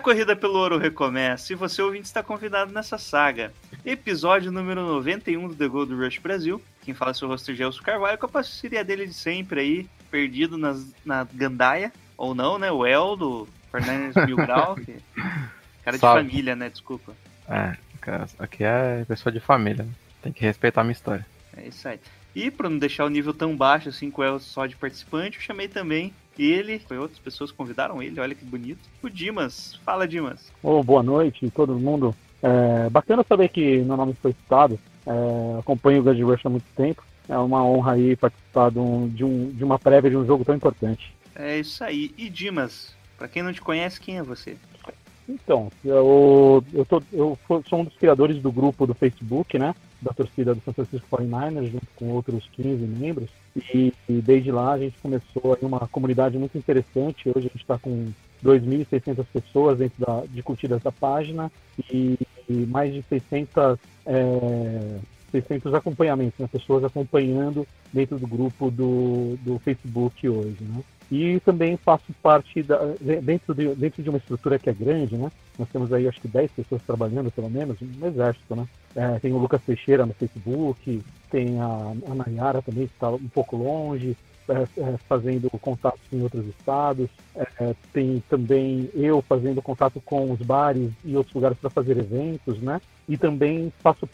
Corrida pelo ouro recomeça, e você ouvinte está convidado nessa saga. Episódio número 91 do The Gold Rush Brasil. Quem fala é seu rosto Gelson Carvalho, com a parceria dele de sempre aí, perdido nas, na gandaia, ou não, né? O El do Fernandes Mil Grau, que... cara de família, né? Desculpa. É, aqui é pessoa de família. né? Tem que respeitar a minha história. É isso aí. E para não deixar o nível tão baixo assim com o El só de participante, eu chamei também ele, foi outras pessoas convidaram ele, olha que bonito. O Dimas. Fala, Dimas. Ô, boa noite, todo mundo. É, bacana saber que meu nome foi citado. É, acompanho o God Rush há muito tempo. É uma honra aí participar de, um- de um- de uma prévia de um jogo tão importante. É isso aí. E Dimas, pra quem não te conhece, quem é você? Então, eu, eu, tô- eu sou um dos criadores do grupo do Facebook, né? Da torcida do São Francisco 49ers, junto com outros 15 membros. E, e desde lá a gente começou uma comunidade muito interessante. Hoje a gente está com 2.600 pessoas dentro da, de curtidas da página e, e mais de 600, é, 600 acompanhamentos, né? pessoas acompanhando dentro do grupo do, do Facebook hoje. Né? E também faço parte da, dentro, de, dentro de uma estrutura que é grande, né? Nós temos aí acho que 10 pessoas trabalhando, pelo menos, no exército, né? É, tem o Lucas Teixeira no Facebook, tem a, a Nayara também, que está um pouco longe, é, é, fazendo contatos em outros estados. É, tem também eu fazendo contato com os bares e outros lugares para fazer eventos, né? E também faço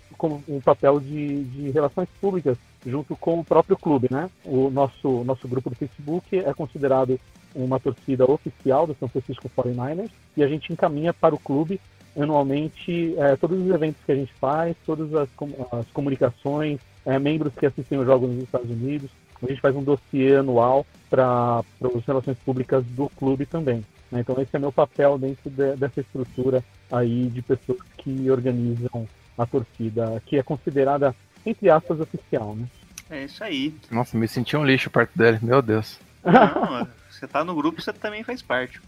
um papel de, de relações públicas junto com o próprio clube, né? O nosso, nosso grupo do Facebook é considerado uma torcida oficial do São Francisco 49ers e a gente encaminha para o clube anualmente eh, todos os eventos que a gente faz, todas as, as comunicações, eh, membros que assistem os jogos nos Estados Unidos. A gente faz um dossiê anual para as relações públicas do clube também. né? Então esse é meu papel dentro de- dessa estrutura aí de pessoas que organizam a torcida, que é considerada, entre aspas, oficial, né? É isso aí. Nossa, me senti um lixo perto dele, meu Deus. Não, você tá no grupo, você também faz parte.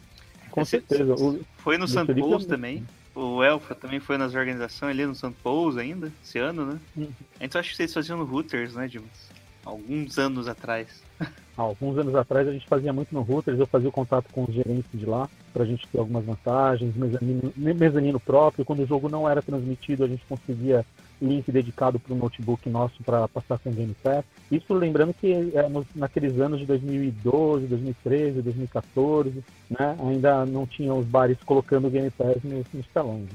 Com certeza. O- Foi no St. Felipe Paul's é- também. O Elfa também foi nas organizações ali no St. Paul's ainda, esse ano, né? Uhum. Antes eu acho que vocês faziam no Hooters, né, Dimas? Alguns anos atrás. Há alguns anos atrás a gente fazia muito no Routers, eu fazia o contato com os gerentes de lá para a gente ter algumas vantagens, mezanino, mezanino próprio. Quando o jogo não era transmitido, a gente conseguia link dedicado para o notebook nosso para passar com o Game Pass. Isso lembrando que é, nos- naqueles anos de 2012, 2013, 2014, né, ainda não tinham os bares colocando o Game Pass nos, nos né?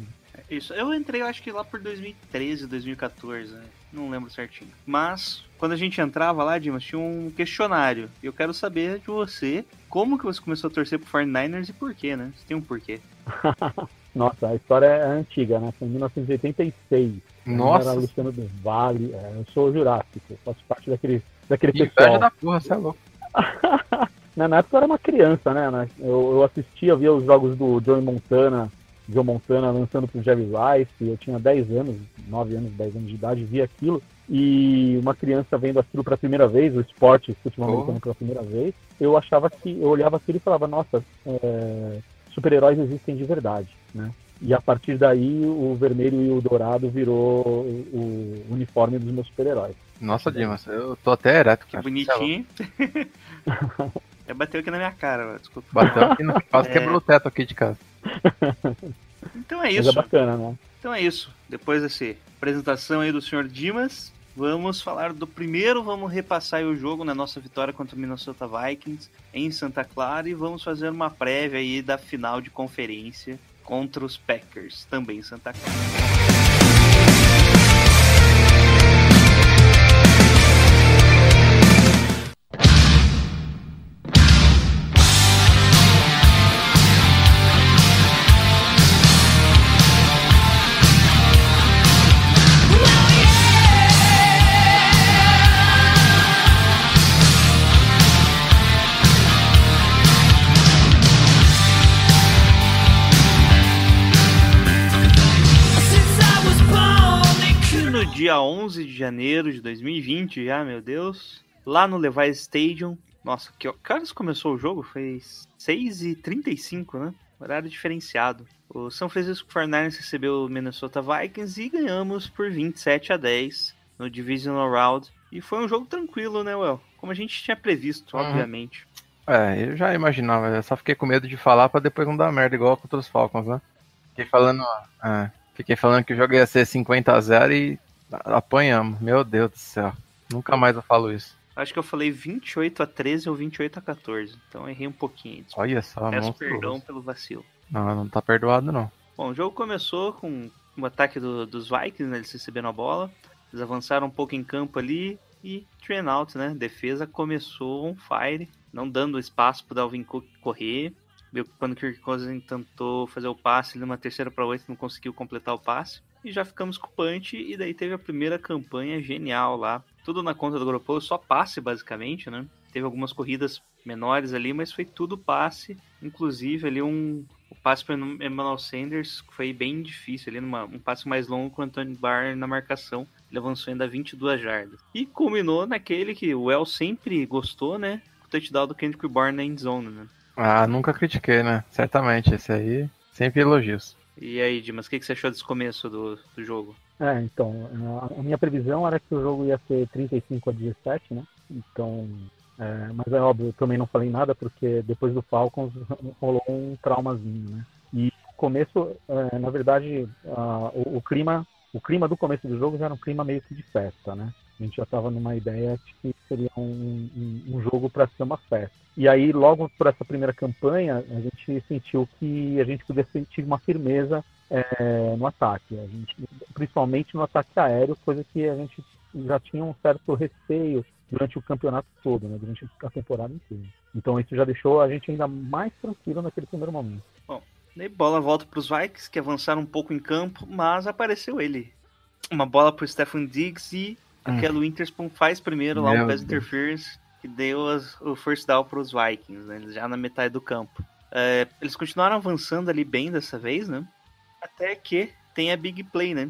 Isso. Eu entrei, eu acho que lá por 2013, 2014, né? Não lembro certinho. Mas, quando a gente entrava lá, Dimas, tinha um questionário. E eu quero saber de você como que você começou a torcer pro 49ers e por quê, né? Você tem um porquê. Nossa, a história é antiga, né? Foi em 1986. Eu Nossa, era Luciano do Vale, é, eu sou jurássico, faço parte daquele, daquele que pessoal. da porra, você é louco. Na na época eu era uma criança, né? né? Eu, eu assistia, via os jogos do Joey Montana, Joe Montana lançando pro Jerry Rice, eu tinha 10 anos, 9 anos, 10 anos de idade, via aquilo. E uma criança vendo aquilo pela primeira vez, o esporte futebol Oh. americano pela primeira vez, eu achava que, eu olhava aquilo e falava, nossa, é, super-heróis existem de verdade, né? E a partir daí o vermelho e o dourado virou o, o uniforme dos meus super-heróis. Nossa, Dimas, eu tô até ereto, Que bonitinho. é, bateu aqui na minha cara, desculpa. Bateu aqui, quase É. quebrou o teto aqui de casa. Então é Mas é isso. bacana, né? Então é isso. Depois dessa apresentação aí do Sr. Dimas, vamos falar do primeiro, vamos repassar aí o jogo na nossa vitória contra o Minnesota Vikings em Santa Clara e vamos fazer uma prévia aí da final de conferência contra os Packers, também em Santa Clara. Janeiro de 2020, já, meu Deus. Lá no Levi Stadium. Nossa, que, que horas começou o jogo? Foi 6h35, né? Horário diferenciado. O São Francisco 49ers recebeu o Minnesota Vikings e ganhamos por 27 a 10 no Divisional Round. E foi um jogo tranquilo, né, Well? Como a gente tinha previsto, Uhum. obviamente. É, eu já imaginava, eu só fiquei com medo de falar pra depois não dar merda igual contra os Falcons, né? Fiquei falando, é, fiquei falando que o jogo ia ser 50 a 0 e apanhamos. Meu Deus do céu. Nunca mais eu falo isso. Acho que eu falei 28 a 13 ou 28 a 14. Então errei um pouquinho. Olha só, Peço monstruoso. perdão pelo vacilo. Não, não tá perdoado não. Bom, o jogo começou com o ataque do- dos Vikings, né? Eles receberam a bola. Eles avançaram um pouco em campo ali e train out, né? Defesa começou on fire, não dando espaço pro Dalvin Cook correr. Quando o Kirk Cousins tentou fazer o passe, ele numa terceira para oito não conseguiu completar o passe. E já ficamos com o punch, e daí teve a primeira campanha genial lá. Tudo na conta do Garoppolo, só passe basicamente, né? Teve algumas corridas menores ali, mas foi tudo passe. Inclusive ali um, o passe para Emmanuel Sanders foi bem difícil ali, numa, um passe mais longo com o Anthony Barr na marcação. Ele avançou ainda 22 jardas. E culminou naquele que o El sempre gostou, né? O touchdown do Kendrick Bourne na endzone, né? Ah, nunca critiquei, né? Certamente, esse aí, sempre elogios. E aí, Dimas, o que, que você achou desse começo do, do jogo? É, então, a- minha previsão era que o jogo ia ser 35 a 17, né? Então, é, mas é óbvio, eu também não falei nada porque depois do Falcons rolou um traumazinho, né? E começo, é, na verdade, a- o, o clima, o clima do começo do jogo já era um clima meio que de festa, né? A gente já estava numa ideia de que seria um, um- um jogo para ser uma festa. E aí, logo por essa primeira campanha, a gente sentiu que a gente podia sentir uma firmeza é, no ataque. Gente, principalmente no ataque aéreo, coisa que a gente já tinha um certo receio durante o campeonato todo, né, durante a temporada inteira. Então isso já deixou a gente ainda mais tranquilo naquele primeiro momento. Daí bola volta para os Vikings, que avançaram um pouco em campo, mas apareceu ele. Uma bola para o Stephen Diggs e Hum. aquele Witherspoon faz primeiro lá Meu um pass interference, que deu as- o first down para os Vikings, né, já na metade do campo. É, eles continuaram avançando ali bem dessa vez, né? Até que tem a big play, né?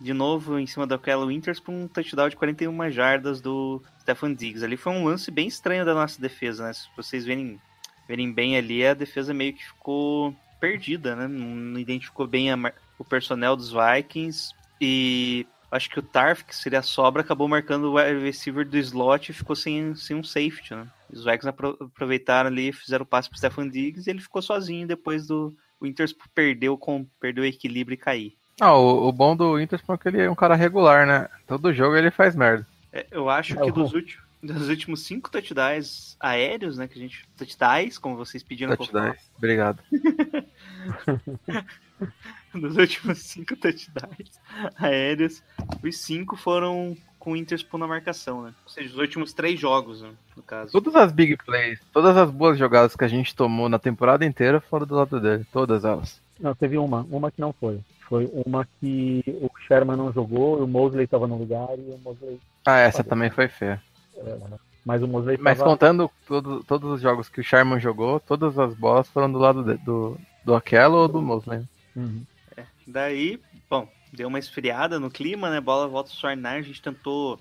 De novo, em cima daquela Witherspoon, um touchdown de 41 jardas do Stephen Diggs. Ali foi um lance bem estranho da nossa defesa, né? Se vocês verem, verem bem ali, a defesa meio que ficou perdida, né? Não identificou bem a o personnel dos Vikings. E acho que o Tarf, que seria a sobra, acabou marcando o receiver do slot e ficou sem, sem um safety, né? Os Vikings apro- aproveitaram ali, fizeram o passe pro Stephen Diggs e ele ficou sozinho depois do o Inter perdeu, com, perdeu o equilíbrio e cair. Ah, o, o bom do Inter é que ele é um cara regular, né? Todo jogo ele faz merda. É, eu acho É, que dos, últimos, dos últimos cinco touchdowns aéreos, né, que a gente... Touchdowns, como vocês pediram Touchdowns. Obrigado. Nos últimos cinco touchdowns aéreos, os cinco foram com o Interspoon na marcação, né? Ou seja, os últimos três jogos, né, no caso. Todas as big plays, todas as boas jogadas que a gente tomou na temporada inteira foram do lado dele. Todas elas. Não, teve uma, uma que não foi. Foi uma que o Sherman não jogou, o Mosley estava no lugar e o Mosley. Ah, essa também foi feia. Mas o Mosley Mas tava- contando todo, todos os jogos que o Sherman jogou, todas as bolas foram do lado de- do, do Aquelo ou do Mosley. Uhum. Daí, bom, deu uma esfriada no clima, né? Bola volta pro Sornar, a gente tentou.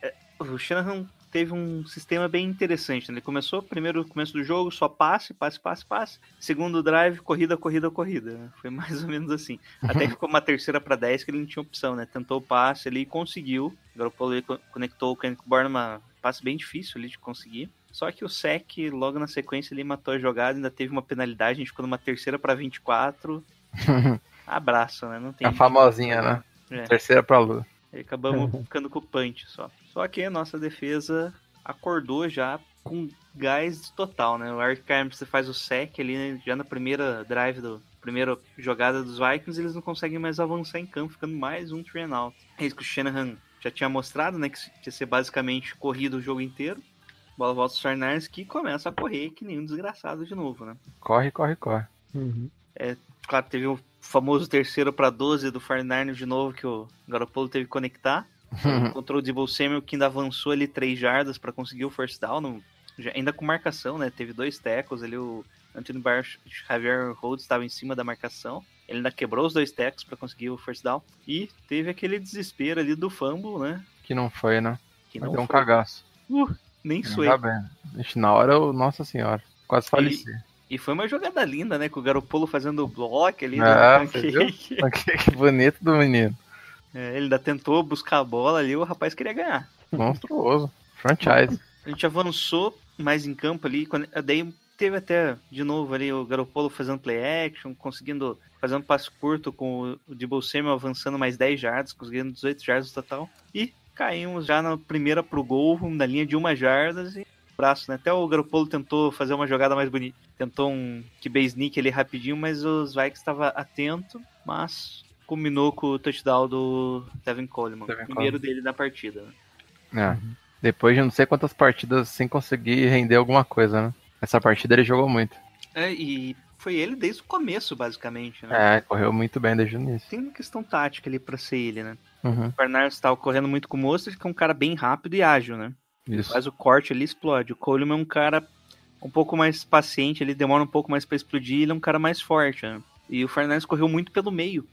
é, o Shanahan teve um sistema bem interessante. Né? Ele começou primeiro começo do jogo, só passe, passe, passe, passe. Segundo drive, corrida, corrida, corrida. né? Foi mais ou menos assim. Até que ficou uma terceira para 10 que ele não tinha opção, né? Tentou o passe ali e conseguiu. O Garoppolo ele co- conectou o Kenneth Bourne numa passe bem difícil ali de conseguir. Só que o Sec, logo na sequência, ele matou a jogada, ainda teve uma penalidade, a gente ficou numa terceira para 24. Abraço, né? Não tem. A famosinha, né? É. Terceira pra Lua. Aí acabamos ficando com o punch só. Só que a nossa defesa acordou já com gás total, né? O Eric Armstead faz o sec ali, né? já na primeira drive do primeira jogada dos Vikings, eles não conseguem mais avançar em campo, ficando mais um train out. É isso que o Shanahan já tinha mostrado, né? Que ia ser basicamente corrido o jogo inteiro. Bola volta aos Sarnars que começa a correr que nem um desgraçado de novo, né? Corre, corre, corre. Uhum. Claro, teve o famoso terceiro para 12 do 49 de novo que o Garoppolo teve que conectar. Encontrou o Debo Samuel que ainda avançou ali 3 jardas para conseguir o first down, no- já- ainda com marcação, né? Teve dois tackles ali, o Anthony Barr Javier Rhodes estava em cima da marcação. Ele ainda quebrou os dois tecos para conseguir o first down. E teve aquele desespero ali do fumble, né? Que não foi, né? Que Mas não deu um foi. cagaço. Uh, nem suei. tá bem. Ixi, na hora, eu... nossa senhora. Quase faleci. E foi uma jogada linda, né? Com o Garopolo fazendo o bloco ali. Dando você pancake. que bonito do menino. É, ele ainda tentou buscar a bola ali, o rapaz queria ganhar. Monstruoso. Franchise. A gente avançou mais em campo ali, quando, daí teve até de novo ali o Garopolo fazendo play action, conseguindo fazer um passe curto com o Debo Samuel avançando mais 10 jardas, conseguindo 18 jardas no total. E caímos já na primeira pro gol, na linha de uma jardas e braço, né? Até o Garopolo tentou fazer uma jogada mais bonita, tentou um QB sneak ali rapidinho, mas os Vikings estava atento, mas culminou com o touchdown do Tevin Coleman, Tevin primeiro dele na partida. É. né? Depois de não sei quantas partidas sem conseguir render alguma coisa, né? Essa partida ele jogou muito. É, e foi ele desde o começo, basicamente, né? É, correu muito bem desde o início. Tem uma questão tática ali pra ser ele, né? Uhum, O Bernardo estava correndo muito com o Mostert, que é um cara bem rápido e ágil, né? isso. Faz o corte ali explode. O Coleman é um cara um pouco mais paciente, ele demora um pouco mais pra explodir, ele é um cara mais forte, né? E o Fernandes correu muito pelo meio,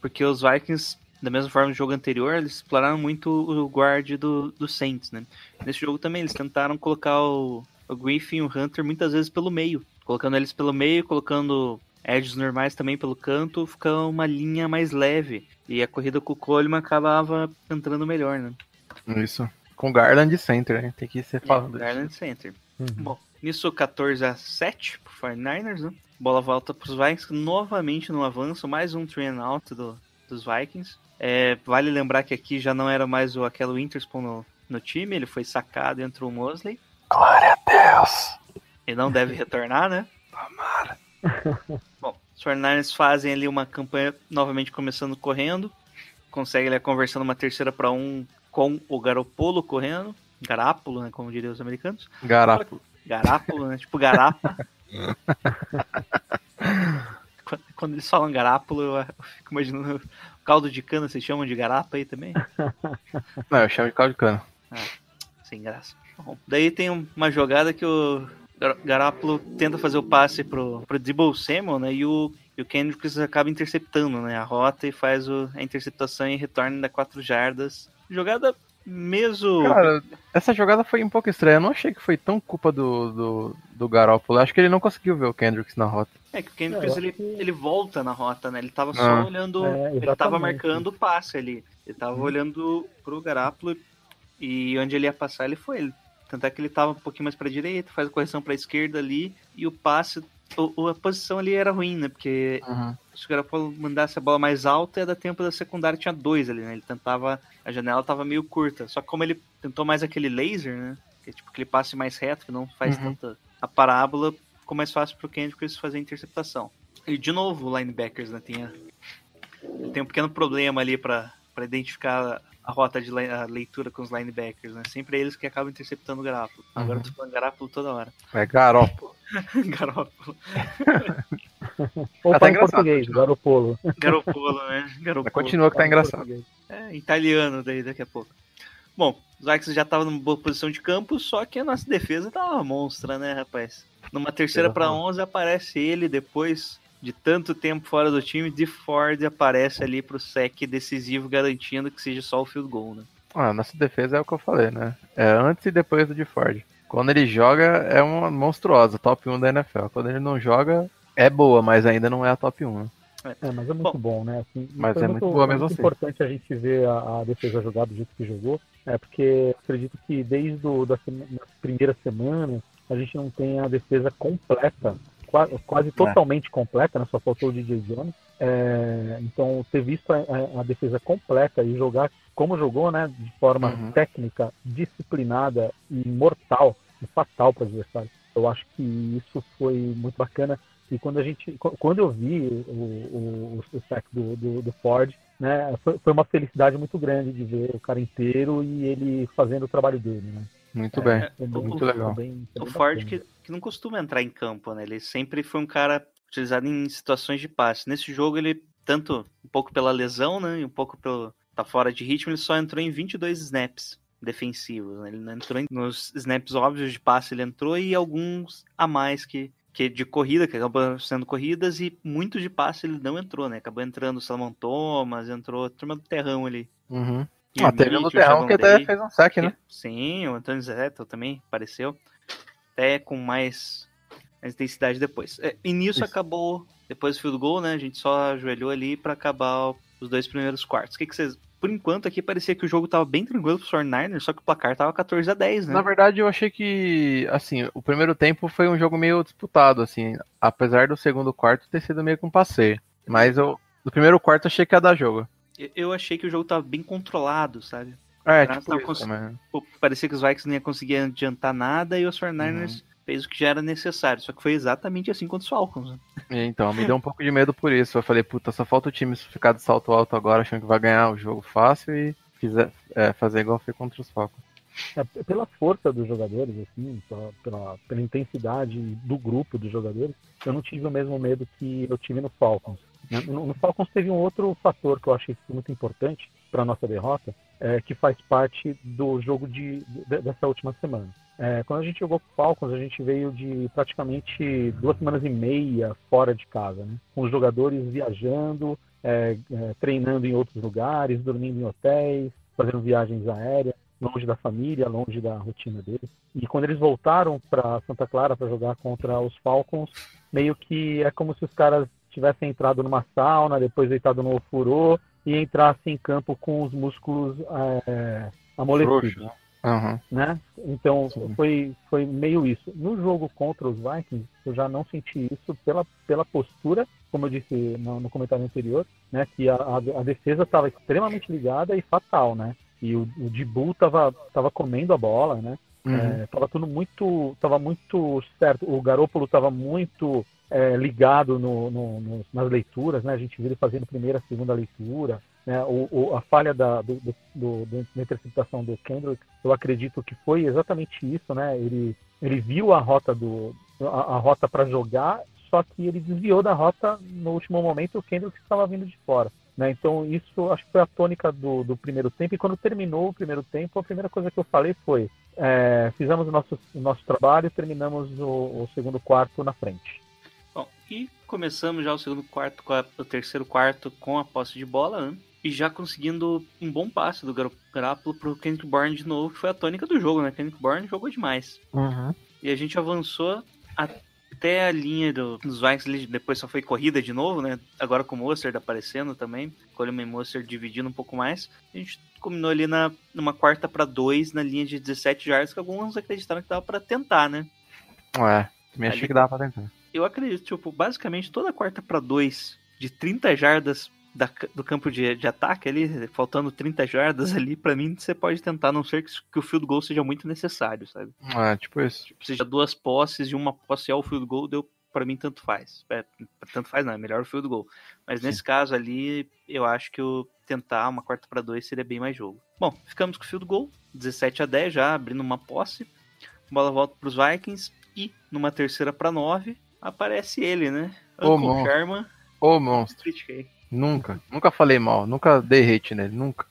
porque os Vikings, da mesma forma do jogo anterior, eles exploraram muito o guard do, do Saints, né? Nesse jogo também eles tentaram colocar o, o Griffin e o Hunter muitas vezes pelo meio, colocando eles pelo meio, colocando edges normais também pelo canto, fica uma linha mais leve. E a corrida com o Coleman acabava entrando melhor, né? Isso. Com Garland center, né? Tem que ser falando. Garland Center. Uhum. Bom, nisso 14 a 7 pro 49ers, né? Bola volta pros Vikings, novamente no avanço, mais um three and out do, dos Vikings. É, vale lembrar que aqui já não era mais o aquele Winterspoon no, no time, ele foi sacado e entrou o Mosley. Glória a Deus! E não deve retornar, né? Tomara. Bom, os 49ers fazem ali uma campanha novamente começando correndo. Consegue ali conversando uma terceira para um com o Garopolo correndo. Garápolo, né? Como diriam os americanos. Garapo. Garápolo, né? Tipo garapa. Quando- Quando eles falam garápolo, eu eu fico imaginando o caldo de cana, vocês chamam de garapa aí também? Não, eu chamo de caldo de cana. Sem graça. Bom, daí tem um- uma jogada que o Gar- Garápolo tenta fazer o passe pro, pro Debo Samuel, né? E o, e o Kendricks acaba interceptando né, a rota e faz o- a interceptação e retorna da 4 jardas. Jogada mesmo. Cara, essa jogada foi um pouco estranha. Eu não achei que foi tão culpa do, do, do Garoppolo. Acho que ele não conseguiu ver o Kendricks na rota. É que o Kendricks É, ele, que- ele volta na rota, né? Ele tava só Ah. olhando. É, ele tava marcando o passe ali. Ele tava Uhum. olhando pro Garápolo e onde ele ia passar, ele foi. Ele, tanto é que ele tava um pouquinho mais pra direita, faz a correção pra esquerda ali e o passe. o- a posição ali era ruim, né? Porque se o Garoppolo mandasse a bola mais alta, ia dar tempo da secundária, tinha dois ali, né? Ele tentava. A janela tava meio curta. Só que como ele tentou mais aquele laser, né? Que é tipo aquele passe mais reto, que não faz Uhum. tanta. A parábola ficou mais fácil pro Kendricks fazer a interceptação. E de novo, o linebackers, né? Tem, a- ele tem um pequeno problema ali pra identificar a rota de a leitura com os linebackers, né? Sempre é eles que acabam interceptando o Garápolo. Agora Uhum. eu tô falando Garápolo toda hora. É Garoppolo. Garópolo. Ou tá tá em português, continua. Garopolo. Garopolo, né? Garopolo. continua que tá engraçado. É, italiano daí daqui a pouco. Bom, os Vikings já estavam numa boa posição de campo, só que a nossa defesa tá uma monstra, né, rapaz? Numa terceira para Exatamente. 11 aparece ele depois de tanto tempo fora do time, de Ford aparece ali pro sec decisivo, garantindo que seja só o field goal, né? Ah, nossa defesa é o que eu falei, né? É antes e depois do de Ford. Quando ele joga, é uma monstruosa, top 1 da NFL. Quando ele não joga, é boa, mas ainda não é a top 1. Né? É, mas é muito bom, né? Assim, Mas é muito boa mesmo muito assim. importante a gente ver a, a defesa jogar do jeito que jogou, é porque acredito que desde do, da sema- das primeiras semanas a gente não tem a defesa completa, qua- quase totalmente completa, né? Só faltou o DJ Jones. É, então, ter visto a, a- a defesa completa e jogar como jogou, né? De forma Uhum. técnica, disciplinada e mortal e fatal para o adversário. Eu acho que isso foi muito bacana. E quando a gente, qu- quando eu vi o, o, o sack do, do, do Ford, né, foi, foi uma felicidade muito grande de ver o cara inteiro e ele fazendo o trabalho dele, né? Muito É, bem. é, o- muito foi legal. O Ford que, que não costuma entrar em campo, né? Ele sempre foi um cara utilizado em situações de passe. Nesse jogo ele, tanto um pouco pela lesão, né? E um pouco pelo tá fora de ritmo, ele só entrou em 22 snaps defensivos, né? Ele não entrou em- nos snaps óbvios de passe, ele entrou e alguns a mais que, que de corrida, que acabou sendo corridas, e muito de passe ele não entrou, né? Acabou entrando o Salomão Thomas, entrou a turma do terrão ali. Uhum. Ah, o teve um do Terrão que até fez um saque, né? Sim, o Antônio Zeto também apareceu. Até com mais, mais intensidade depois. É, e nisso Isso. acabou, depois do field goal, né? A gente só ajoelhou ali pra acabar os dois primeiros quartos. O que, que vocês. Por enquanto aqui parecia que o jogo tava bem tranquilo pro 49ers, só que o placar tava 14 a 10, né? Na verdade, eu achei que, assim, o primeiro tempo foi um jogo meio disputado, assim, apesar do segundo quarto ter sido meio que um passeio. Mas eu, no primeiro quarto, eu achei que ia dar jogo. Eu- achei que o jogo tava bem controlado, sabe? É, Graças tipo isso cons-. Pô, parecia que os Vikings não iam conseguir adiantar nada e os 49ers fez o que já era necessário. Só que foi exatamente assim contra os Falcons. Né? E, Então, me deu um pouco de medo por isso. Eu falei, puta, só falta o time ficar de salto alto agora, achando que vai ganhar o jogo fácil e fizer, é, fazer igual foi contra os Falcons. É, pela força dos jogadores, assim, pela, pela, pela intensidade do grupo dos jogadores, eu não tive o mesmo medo que eu tive no Falcons. Né? No, Falcons teve um outro fator que eu achei muito importante para nossa derrota, é, que faz parte do jogo de, de- dessa última semana. É, quando a gente jogou com o Falcons, a gente veio de praticamente duas semanas e meia fora de casa, né? com os jogadores viajando, é, é, treinando em outros lugares, dormindo em hotéis, fazendo viagens aéreas longe da família, longe da rotina deles. E quando eles voltaram para Santa Clara para jogar contra os Falcons, meio que é como se os caras tivessem entrado numa sauna, depois deitado no ofurô e entrassem em campo com os músculos é, amolecidos. Aham. né? Então Sim. foi, foi meio isso. No jogo contra os Vikings, eu já não senti isso pela, pela postura, como eu disse no, no comentário anterior, né? Que a, a, a defesa estava extremamente ligada e fatal, né? E o, o Dibu tava, tava comendo a bola, né? Uhum. É, tava tudo muito, tava muito certo. O Garópolo tava muito é, ligado no, no- nas leituras, né? A gente viu ele fazendo primeira, segunda leitura, né? O, o- a falha da, do, do- do- da interceptação do Kendrick, eu acredito que foi exatamente isso, né? Ele, ele viu a rota do, a, a rota para jogar, só que ele desviou da rota no último momento. O Kendrick estava vindo de fora. Né? Então, isso acho que foi a tônica do, do primeiro tempo. E quando terminou o primeiro tempo, a primeira coisa que eu falei foi: é, fizemos o nosso, o nosso trabalho terminamos o, o segundo quarto na frente. E começamos já o segundo quarto, o terceiro quarto com a posse de bola, né? E já conseguindo um bom passe do Gar- Garoppolo pro Kendrick Bourne de novo, que foi a tônica do jogo, né? Kendrick Bourne jogou demais. Uhum. E a gente avançou até a linha do- dos Vikings, depois só foi corrida de novo, né? Agora com o Mostert aparecendo também, Coleman e Mostert dividindo um pouco mais. A gente combinou ali na, numa quarta para dois, na linha de 17 yards, que alguns acreditaram que dava para tentar, né? É, também achei Ali- que dava pra tentar. Eu acredito, tipo, basicamente toda quarta para dois de 30 jardas da- do campo de, de ataque ali, faltando 30 jardas ali, pra mim você pode tentar, a não ser que, que o field goal seja muito necessário, sabe? É, tipo isso. Tipo, seja duas posses e uma posse ao field goal, deu pra mim tanto faz. É, tanto faz não, é melhor o field goal. Mas Sim. nesse caso ali, eu acho que o tentar uma quarta para dois seria bem mais jogo. Bom, ficamos com o field goal, 17 a 10 já, abrindo uma posse. Bola volta pros Vikings e numa terceira para 9 aparece ele, né? Ô, Uncle monstro. Sherman. Ô, monstro. Critiquei. Nunca. Nunca falei mal. Nunca dei hate nele. Nunca.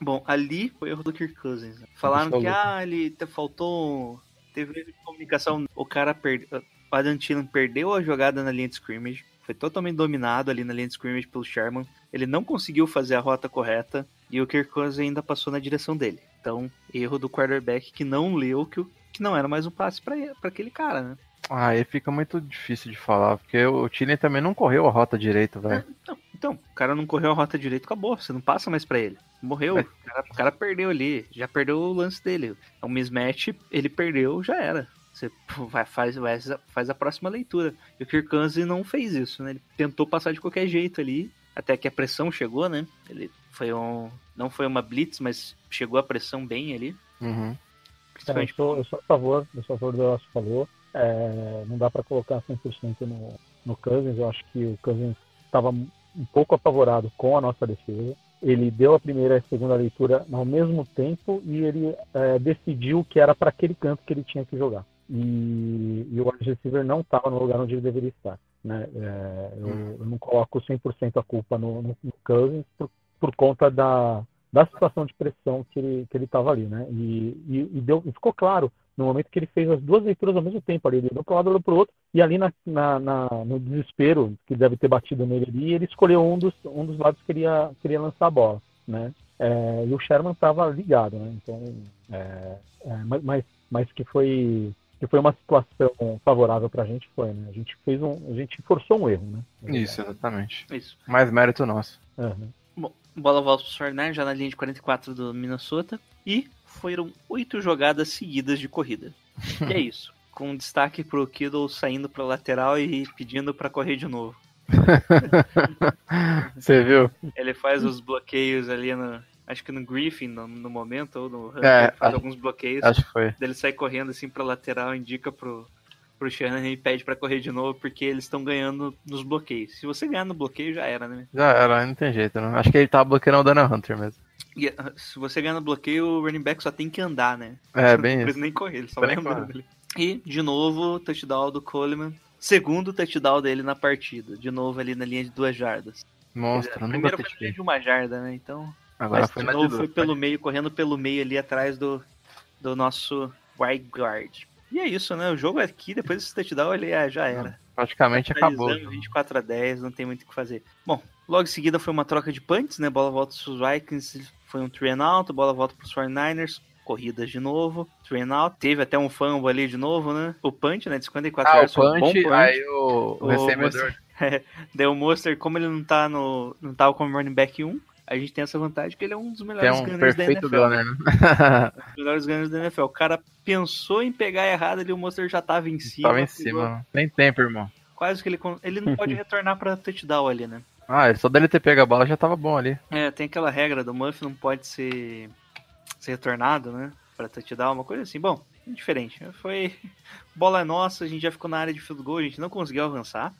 Bom, ali foi erro do Kirk Cousins. né? Falaram que ah, ele te- faltou. Teve erro de comunicação. O cara perdeu. O Adam Thielen perdeu a jogada na linha de scrimmage. Foi totalmente dominado ali na linha de scrimmage pelo Sherman. Ele não conseguiu fazer a rota correta. E o Kirk Cousins ainda passou na direção dele. Então, erro do quarterback que não leu que, que não era mais um passe pra aquele cara, né? Ah, aí fica muito difícil de falar, porque o Tillen também não correu a rota direito, velho. Não, então, o cara não correu a rota direito, acabou. Você não passa mais pra ele. Morreu. É. O, cara, o cara perdeu ali. Já perdeu o lance dele. É um mismatch, ele perdeu, já era. Você vai, faz, vai, faz a próxima leitura. E o Kirk Cousins não fez isso, né? Ele tentou passar de qualquer jeito ali. Até que a pressão chegou, né? Ele foi um. Não foi uma blitz, mas chegou a pressão bem ali. Uhum. É, eu, Principalmente. sou, eu sou a favor, eu sou a favor do que falou. É, não dá para colocar 100% no, no Cousins. Eu acho que o Cousins estava um pouco apavorado com a nossa defesa. Ele deu a primeira e a segunda leitura ao mesmo tempo e ele é, decidiu que era para aquele canto que ele tinha que jogar. E, e o wide receiver não estava no lugar onde ele deveria estar. Né? É, eu, eu não coloco 100% a culpa no, no, no Cousins por, por conta da, da situação de pressão que ele que ele estava ali, né? E, e, e deu, e ficou claro no momento que ele fez as duas leituras ao mesmo tempo ali, ele olhou para um lado, olhou para o outro, e ali na, na, na, no desespero que deve ter batido nele ali, ele escolheu um dos, um dos lados que queria, queria lançar a bola, né? É, e o Sherman estava ligado, né? Então, é, é, mas, mas que foi que foi uma situação favorável para a gente foi, né? A gente fez um, a gente forçou um erro, né? Isso, exatamente. Isso. Mais mérito nosso. Uhum. Bom, bola volta pro Fortnite, já na linha de 44 do Minnesota. E foram oito jogadas seguidas de corrida. e é isso. Com destaque pro Kittle saindo pra lateral e pedindo para correr de novo. Você viu? Ele faz os bloqueios ali no. Acho que no Griffin no, no momento, ou no É, faz acho- alguns bloqueios. Acho que foi. Ele sai correndo assim pra lateral, indica pro, pro Shanahan e pede pra correr de novo, porque eles estão ganhando nos bloqueios. Se você ganhar no bloqueio, já era, né? Já era, não tem jeito, não. Acho que ele tava bloqueando o Dana Hunter mesmo. E, ah, se você ganhar no bloqueio, o running back só tem que andar, né? É, bem Não isso. precisa nem correr, ele só Precisa vai andando ali. E, de novo, touchdown do Coleman. Segundo touchdown dele na partida. De novo ali na linha de duas jardas. Monstro, dizer, nunca primeiro foi na linha critiquei. de uma jarda, né? Então, Agora mas foi de de novo duas. foi pelo meio, correndo pelo meio ali atrás do, do nosso wide guard. E é isso, né? O jogo aqui, depois desse touchdown, ele ah, já era. Praticamente acabou. Finalizando, 24 a 10, não tem muito o que fazer. Bom, logo em seguida foi uma troca de punts, né? Bola volta pros Vikings, foi um three and out, bola volta pros 49ers, corridas de novo, three and out, teve até um fumble ali de novo, né? O punch, né? De 54 Ah, o yards, foi um bom punch, punch. aí o, o O recebedor. Daí o Monster, como ele não tá no. não tava como running back 1, a gente tem essa vantagem que ele é um dos Que é melhores um gunners da NFL. gunner, né? Um dos melhores gunners da NFL. O cara pensou em pegar errado ali, o Monster já tava em cima. Tava em pegou- cima. Nem tempo, irmão. Quase que ele. Ele não pode retornar pra touchdown ali, né? Ah, só dele ter pego a bola já tava bom ali. É, tem aquela regra do Muff não pode ser, ser retornado, né? Pra touchdown, uma coisa assim. Bom, diferente. Foi. Bola é nossa, a gente já ficou na área de field goal, a gente não conseguiu avançar.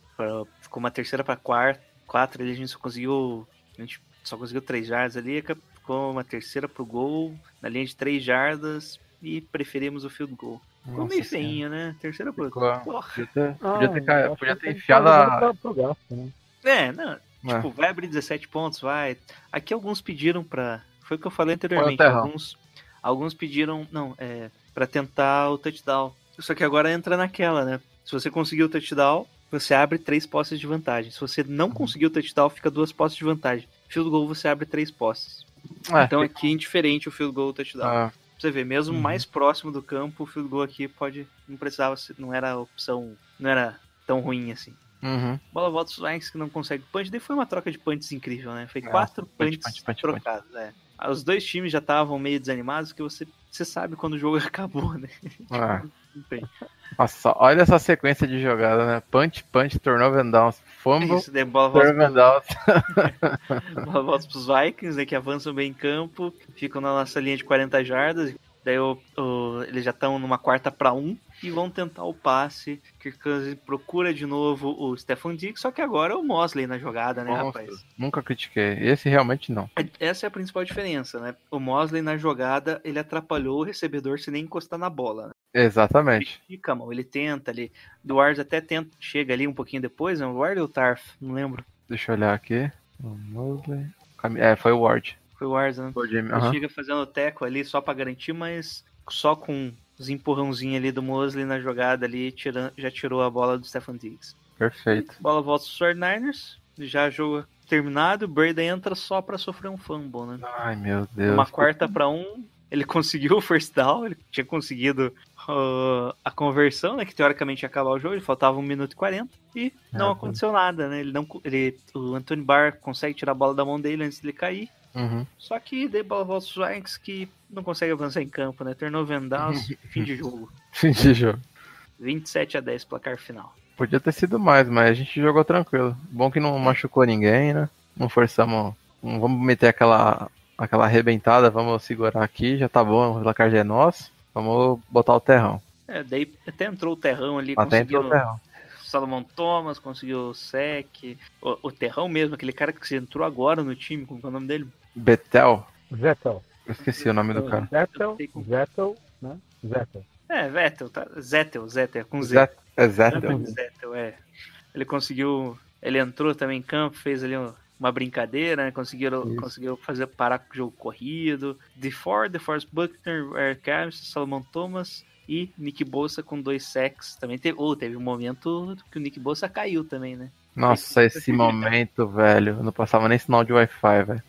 Ficou uma terceira pra quarta, quatro ali, a gente só conseguiu. A gente só conseguiu três jardas ali, ficou uma terceira pro gol, na linha de três jardas, e preferimos o field goal. Ficou Nossa meio feinho, né? Terceira Porra. Podia ter, Ah, podia ter, ca- eu acho podia ter enfiado a. gasto, né? É, não, É. Tipo, vai abrir 17 pontos, vai. Aqui alguns pediram pra. Foi o que eu falei anteriormente. Alguns, alguns pediram. Não, é. Pra tentar o touchdown. Só que agora entra naquela, né? Se você conseguir o touchdown, você abre três posses de vantagem. Se você não conseguir o touchdown, fica duas posses de vantagem. Field goal você abre três posses. É, então aqui é indiferente o field goal e o touchdown. Pra você ver, mesmo Uhum. mais próximo do campo, o field goal aqui pode. Não precisava. Não era opção. Não era tão ruim assim. Uhum. Bola volta os Vikings que não consegue punch. Daí foi uma troca de punts incrível, né? Foi Nossa, quatro punch, punch, punch, trocados, é. Os dois times já estavam meio desanimados, que você, você sabe quando o jogo acabou, né? Ah. Tem. Nossa, olha essa sequência de jogada, né? Punch, punch, turnover and downs. Fumble, Isso, daí bola volta, turnover and downs. bola volta pros Vikings, né? Que avançam bem em campo, ficam na nossa linha de 40 jardas. Daí o, o- eles já estão numa quarta para um e vão tentar o passe. Kirk Cousins procura de novo o Stefan Diggs, só que agora é o Mosley na jogada, né, Monstro. rapaz? Nunca critiquei. Esse realmente não. Essa é a principal diferença, né? O Mosley na jogada, ele atrapalhou o recebedor sem nem encostar na bola. Né? Exatamente. Fica, mano, ele tenta ali. Duarte até tenta, chega ali um pouquinho depois, né? O Ward ou o Tarf? Não lembro. Deixa eu olhar aqui. O Mosley. É, foi o Ward. Foi o Ward, né? Foi Jamie. Ele aham. chega fazendo o teco ali só pra garantir, mas só com os empurrãozinhos ali do Mosley na jogada ali, tirando, já tirou a bola do Stefan Diggs. Perfeito. Bola volta pros 49ers, já jogo terminado, o Brady entra só pra sofrer um fumble, né? Ai, meu Deus. Uma quarta para um, ele conseguiu o first down, ele tinha conseguido uh, a conversão, né? Que teoricamente ia acabar o jogo, ele faltava 1 minuto e 40 e não É, aconteceu nada, né? Ele não, ele, o Anthony Barr consegue tirar a bola da mão dele antes de ele cair. Uhum. Só que os Vikings que não consegue avançar em campo, né? Turnover and downs, fim de jogo. Fim de jogo. 27 a 10 placar final. Podia ter sido mais, mas a gente jogou tranquilo. Bom que não machucou ninguém, né? Não forçamos. Não vamos meter aquela, aquela arrebentada, vamos segurar aqui, já tá bom, o placar já é nosso. Vamos botar o terrão. É, daí até entrou o terrão ali, Até conseguiu entrou o terrão. Salomon Thomas, conseguiu o sec, o, o terrão mesmo, aquele cara que entrou agora no time, como é o nome dele? Betel. Vettel. Eu esqueci o nome do cara. Vettel, Vettel, né? Vettel. É, Vettel, tá? Zettel, Zettel, com Z. Zé- É Zettel. Zettel, Zettel, é. Ele conseguiu. Ele entrou também em campo, fez ali um- uma brincadeira, né? Conseguiram, Isso. conseguiu fazer parar com o jogo corrido. DeFord, DeForest Buckner, Eric Adams, Salomon Thomas, E Nick Bolsa com dois sacks. Também teve. Ou teve um momento que o Nick Bolsa caiu também, né? Nossa, esse momento, velho. Eu não passava nem sinal de Wi-Fi, velho.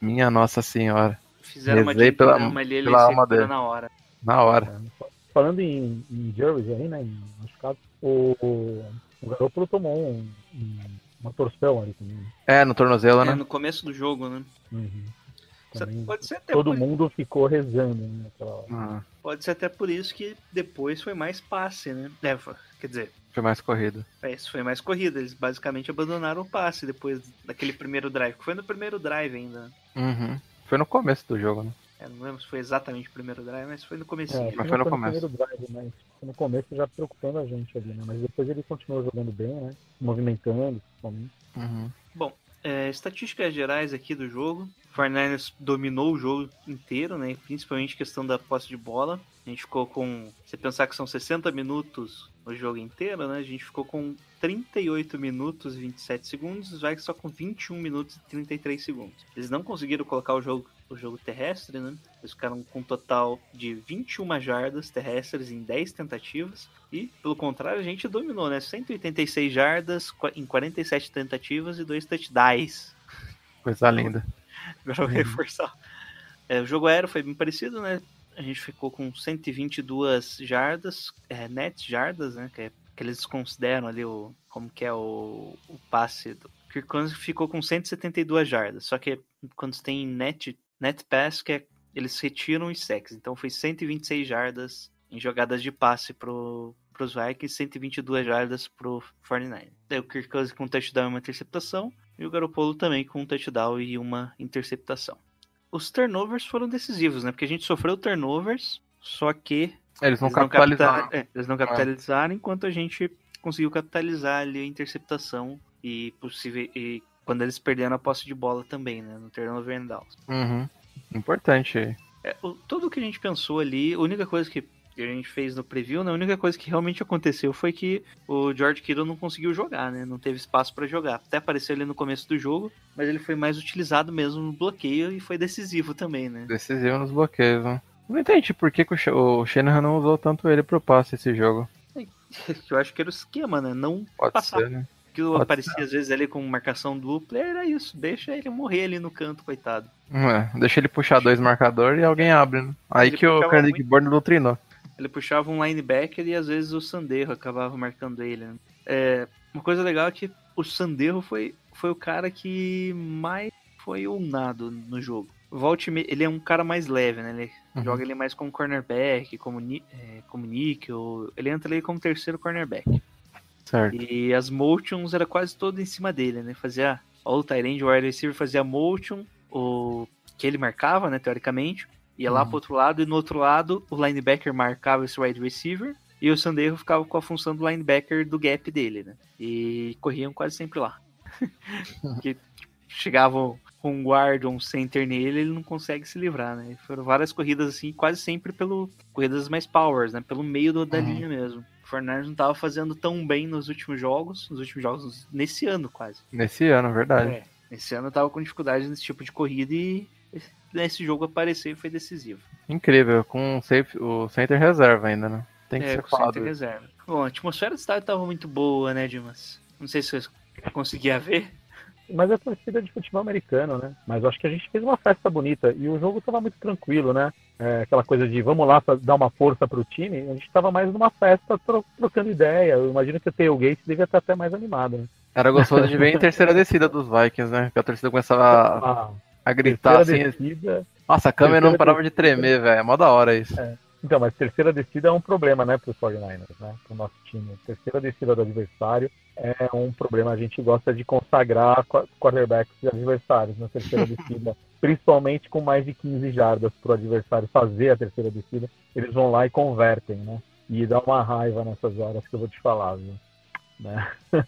Minha Nossa Senhora. Fizeram uma Rezei pela- diagrama ali, ele pela se alma dele. na hora. Na hora. Falando em, em Jerry aí, né? Em machucado, o, o, o Garoppolo tomou um, um- uma torção ali também. É, no tornozelo, É, né? no começo do jogo, né? Uhum. Também Pode ser até todo por... mundo ficou rezando né, naquela hora. Ah, Pode ser até por isso que depois foi mais passe, né? É, quer dizer, foi mais corrido. é, isso foi mais corrida. Eles basicamente abandonaram o passe depois daquele primeiro drive. que Foi no primeiro drive ainda. né? Uhum. Foi no começo do jogo, né? É, não lembro se foi exatamente o primeiro drive, mas foi no começo. É, mas foi no no começo. primeiro drive, mas foi no começo já preocupando a gente ali, né? Mas depois ele continuou jogando bem, né? Movimentando, principalmente. Uhum. É, estatísticas gerais aqui do jogo. O 49ers dominou o jogo inteiro, né? Principalmente questão da posse de bola. A gente ficou com. Se pensar que são 60 minutos o jogo inteiro, né? A gente ficou com 38 minutos e 27 segundos. Os Vikings só com 21 minutos e 33 segundos. Eles não conseguiram colocar o jogo, o jogo terrestre, né? Eles ficaram com um total de 21 jardas terrestres em 10 tentativas. E, pelo contrário, a gente dominou, né? 186 jardas em 47 tentativas e dois touchdowns. Coisa linda. Agora eu vou reforçar. É, o jogo aéreo foi bem parecido, né? A gente ficou com 122 jardas, é, net jardas, né? Que, é, que eles consideram ali o. Como que é o, o passe do. Kirk Cousins ficou com 172 jardas. Só que quando tem net, net pass, que é, eles retiram os sacks. Então foi 126 jardas em jogadas de passe pro, pros Vikings, 122 jardas pro 49. Daí o Kirk Cousins com um touchdown e uma interceptação. E o Garoppolo também com um touchdown e uma interceptação. Os turnovers foram decisivos, né? Porque a gente sofreu turnovers, só que Eles não eles não, capitalizaram. capita- é, eles não capitalizaram, enquanto a gente conseguiu capitalizar ali a interceptação e possível e quando eles perderam a posse de bola também, né? No turnover and downs. Uhum. Importante. É, o- tudo que a gente pensou ali, a única coisa que a gente fez no preview, né, a única coisa que realmente aconteceu foi que o George Kittle não conseguiu jogar, né? Não teve espaço para jogar. Até apareceu ali no começo do jogo, mas ele foi mais utilizado mesmo no bloqueio e foi decisivo também, né? Decisivo nos bloqueios, né? Não entendi por que, que o Sh- o Shanahan não usou tanto ele pro passe esse jogo. Eu acho que era o esquema, né? Não Pode passar. ser, né? que aparecia às vezes ali com marcação dupla, era isso, deixa ele morrer ali no canto, coitado. É, deixa ele puxar dois marcadores e alguém abre, né? Aí Ele que o Carnegie muito. Board doutrinou. Ele puxava um linebacker e às vezes o Sanderro acabava marcando ele. né? É, uma coisa legal é que o Sanderro foi, foi o cara que mais foi unado no jogo. Volte, ele é um cara mais leve, né? Ele Uhum. joga ele mais como cornerback, como, é, como nickel. Ele entra ali como terceiro cornerback. Certo. E as motions era quase todo em cima dele, né? Fazia ó, o Tyrande, o wide receiver fazia motion, o que ele marcava, né, teoricamente, ia lá Uhum. pro outro lado e no outro lado o linebacker marcava esse wide receiver e o Sanderro ficava com a função do linebacker do gap dele, né? E corriam quase sempre lá. que chegavam com um guard ou um center nele, ele não consegue se livrar, né? E Foram várias corridas assim, quase sempre pelo corridas mais powers, né? Pelo meio do- da Uhum. linha mesmo. O Fernandes não tava fazendo tão bem nos últimos jogos, nos últimos jogos, nesse ano quase. Nesse ano, verdade. É, esse ano tava com dificuldade nesse tipo de corrida e nesse jogo apareceu e foi decisivo. Incrível, com o, safe, o center reserva ainda, né? Tem que é, ser com o falado. center reserva. Bom, a atmosfera do estádio tava muito boa, né, Dimas? Não sei se você conseguia ver. Mas é torcida de futebol americano, né? Mas eu acho que a gente fez uma festa bonita e o jogo tava muito tranquilo, né? É, aquela coisa de vamos lá dar uma força pro time, a gente tava mais numa festa tro- trocando ideia. Eu imagino que o tailgate devia estar até mais animado, né? Era gostoso de ver em terceira descida dos Vikings, né? Que a torcida começava a, A gritar terceira assim. descida. Nossa, a câmera não parava de tremer, velho. É mó da hora isso. Então, mas terceira descida é um problema, né, pro 49ers, né? Pro nosso time. Terceira descida do adversário é um problema. A gente gosta de consagrar qu- quarterbacks de adversários na terceira descida, principalmente com mais de 15 jardas pro adversário fazer a terceira descida. Eles vão lá e convertem, né? E dá uma raiva nessas horas que eu vou te falar, viu? Né?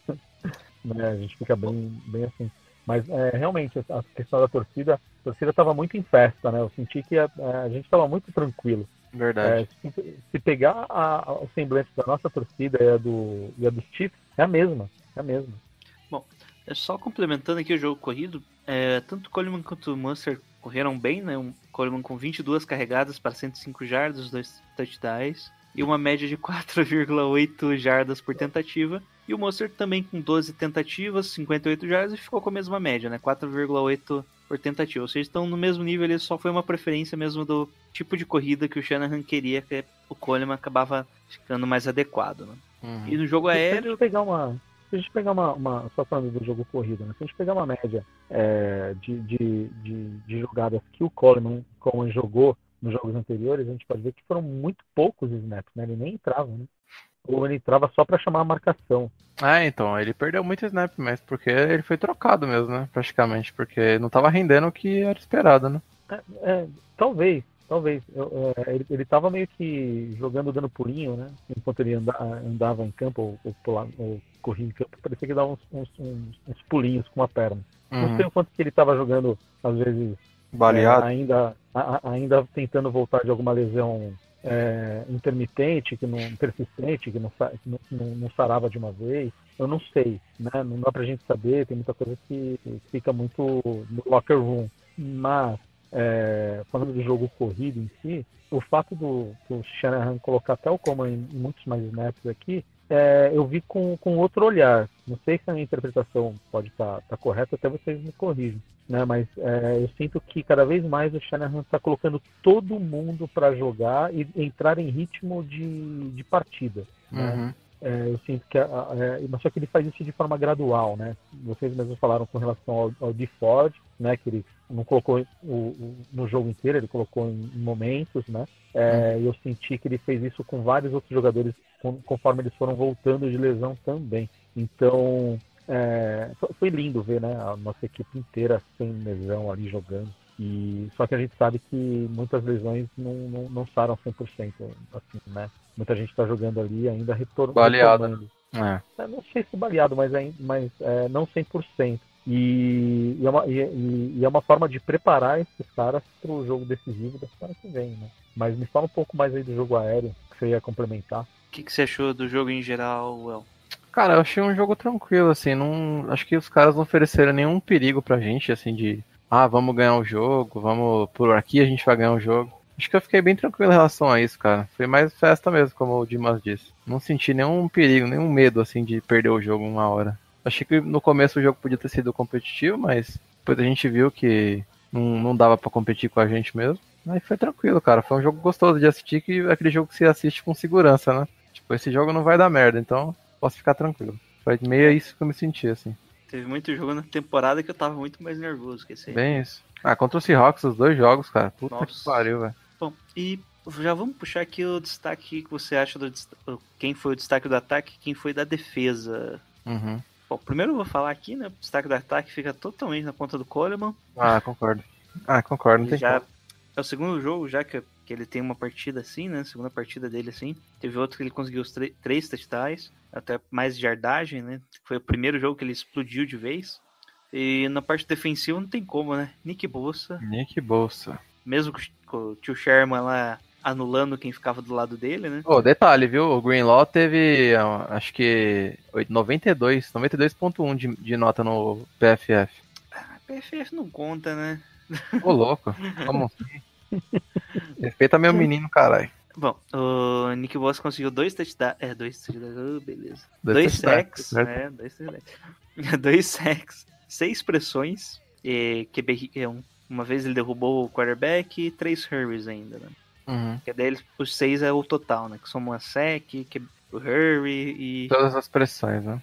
Né, A gente fica bem, bem assim. Mas é, realmente, a questão da torcida, a torcida estava muito em festa, né? Eu senti que a, a gente estava muito tranquilo. Verdade. É, se, se pegar a, a- o semblante da nossa torcida e a, do, e a dos Chiefs, é a mesma. É a mesma. É só complementando aqui o jogo corrido, é, tanto o Coleman quanto o Munster correram bem, né? Um Coleman com 22 carregadas para 105 jardas, dois touchdowns e uma média de 4,8 jardas por tentativa. E o Mostert também com 12 tentativas, 58 jardas e ficou com a mesma média, né? 4,8 por tentativa. Ou seja, estão no mesmo nível, ele só foi uma preferência mesmo do tipo de corrida que o Shanahan queria, que o Coleman acabava ficando mais adequado, né? Uhum. E no jogo Se a aéreo, gente pegar uma. Se a gente pegar uma, uma- Só falando do jogo corrido, né? Se a gente pegar uma média é, de, de, de, de jogadas que o Coleman, Coleman jogou nos jogos anteriores, a gente pode ver que foram muito poucos snaps, né? Ele nem entrava, né? Ou ele entrava só para chamar a marcação. É, então, ele perdeu muito snap, mas porque ele foi trocado mesmo, né? Praticamente, porque não tava rendendo o que era esperado, né? É, é, talvez, talvez. Eu- é, ele, ele tava meio que jogando, dando pulinho, né? Enquanto ele anda- andava em campo ou, ou, pula- ou corria em campo, parecia que dava uns, uns, uns- uns pulinhos com a perna. Não Uhum. sei o quanto que ele tava jogando, às vezes, Baleado. É, ainda, a- ainda tentando voltar de alguma lesão é, intermitente, que não, persistente, que, não, que não, não- sarava de uma vez. Eu não sei, né? Não dá pra gente saber, tem muita coisa que fica muito no locker room. Mas, é, falando do jogo corrido em si, o fato do, do Shanahan colocar até o Coleman em, em muitos mais snaps aqui, é, eu vi com, com outro olhar. Não sei se a minha interpretação pode estar correta, até vocês me corrijam né? Mas é, eu sinto que cada vez mais o Shanahan está colocando todo mundo para jogar e entrar em ritmo de, de partida. Né? Uhum. É, eu sinto que, a- a- é, mas só que ele faz isso de forma gradual, né? Vocês mesmos falaram com relação ao, ao de Ford, né? Que ele não colocou o, o- no jogo inteiro, ele colocou em, em momentos, né? É, E eu senti que ele fez isso com vários outros jogadores com- conforme eles foram voltando de lesão também. Então, é, foi- foi lindo ver, né? A nossa equipe inteira sem lesão ali jogando. E só que a gente sabe que muitas lesões não, não, não saram 100%, assim, né? Muita gente está jogando ali ainda retor Baleado. retornando. É. Eu não sei se baleado, mas, ainda, mas é, não 100%. E, e, é uma, e, e- é uma forma de preparar esses caras para o jogo decisivo da semana que vem, né? Mas me fala um pouco mais aí do jogo aéreo, que você ia complementar. o que, que você achou do jogo em geral, El? Cara, eu achei um jogo tranquilo, assim, não. Acho que os caras não ofereceram nenhum perigo pra gente, assim, de ah, vamos ganhar o jogo, vamos por aqui a gente vai ganhar o jogo. Acho que eu fiquei bem tranquilo em relação a isso, cara. Foi mais festa mesmo, como o Dimas disse. Não senti nenhum perigo, nenhum medo, assim, de perder o jogo uma hora. Achei que no começo o jogo podia ter sido competitivo, mas depois a gente viu que não, não dava pra competir com a gente mesmo. Aí foi tranquilo, cara. Foi um jogo gostoso de assistir, que é aquele jogo que você assiste com segurança, né? Tipo, esse jogo não vai dar merda, então posso ficar tranquilo. Foi meio isso que eu me senti, assim. Teve muito jogo na temporada que eu tava muito mais nervoso que esse aí. Bem isso. Ah, contra o Seahawks, os dois jogos, cara. Puta Nossa. que pariu, velho. Bom, e já vamos puxar aqui o destaque que você acha do quem foi o destaque do ataque e quem foi da defesa. Uhum. Bom, primeiro eu vou falar aqui, né? O destaque do ataque fica totalmente na conta do Coleman. Ah, concordo. Ah, concordo, não já é o segundo jogo já que, que ele tem uma partida assim, né? Segunda partida dele assim. Teve outro que ele conseguiu os três touchdowns, até mais de yardagem, né? Foi o primeiro jogo que ele explodiu de vez. E na parte defensiva não tem como, né? Nick Bolsa, Nick Bolsa. mesmo com o- tio Sherman lá anulando quem ficava do lado dele, né? Ô, detalhe, viu? O Greenlaw teve, ah, acho que, oit- 92, 92.1 de, de nota no PFF. A PFF não conta, né? Ô, louco. Como assim? Respeita meu menino, caralho. Bom, o Nick Boss conseguiu dois touchdowns. É, dois touchdowns. oh, beleza. Dois Dois, sacks. É, dois touchdowns. dois sacks. Seis pressões. E, QB, é, um- uma vez ele derrubou o quarterback e três hurries ainda, né? Uhum. Que daí eles- os seis é o total, né? Que são uma sec, que, o hurry e Todas as pressões, né?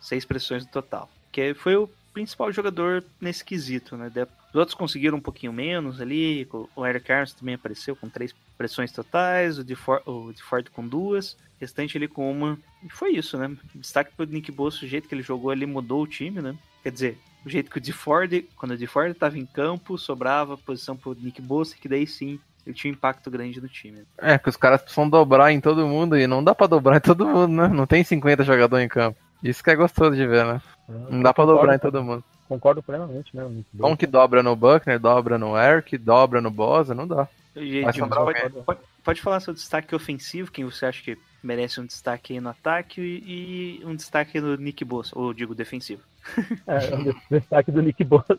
seis pressões no total. Que foi o principal jogador nesse quesito, né? De- Os outros conseguiram um pouquinho menos ali. O Eric Carnes também apareceu com três pressões totais, o DeFord, o DeFord com duas, o restante ali com uma. E foi isso, né? Destaque pro Nick Bosa, o jeito que ele jogou ali mudou o time, né? Quer dizer, o jeito que o DeFord, quando o DeFord estava em campo, sobrava posição pro Nick Bosa, que daí sim ele tinha um impacto grande no time. É, que os caras precisam dobrar em todo mundo e não dá pra dobrar em todo mundo, né? Não tem 50 jogadores em campo. Isso que é gostoso de ver, né? Não dá pra dobrar em todo mundo. Concordo plenamente, né? Bosa. que dobra no Buckner, dobra no Eric, dobra no Bosa, não dá. E, sobrar pode, pode, pode falar seu destaque ofensivo, quem você acha que merece um destaque aí no ataque e, e um destaque no Nick Bosa, ou digo defensivo. É, o destaque do Nick Bosa,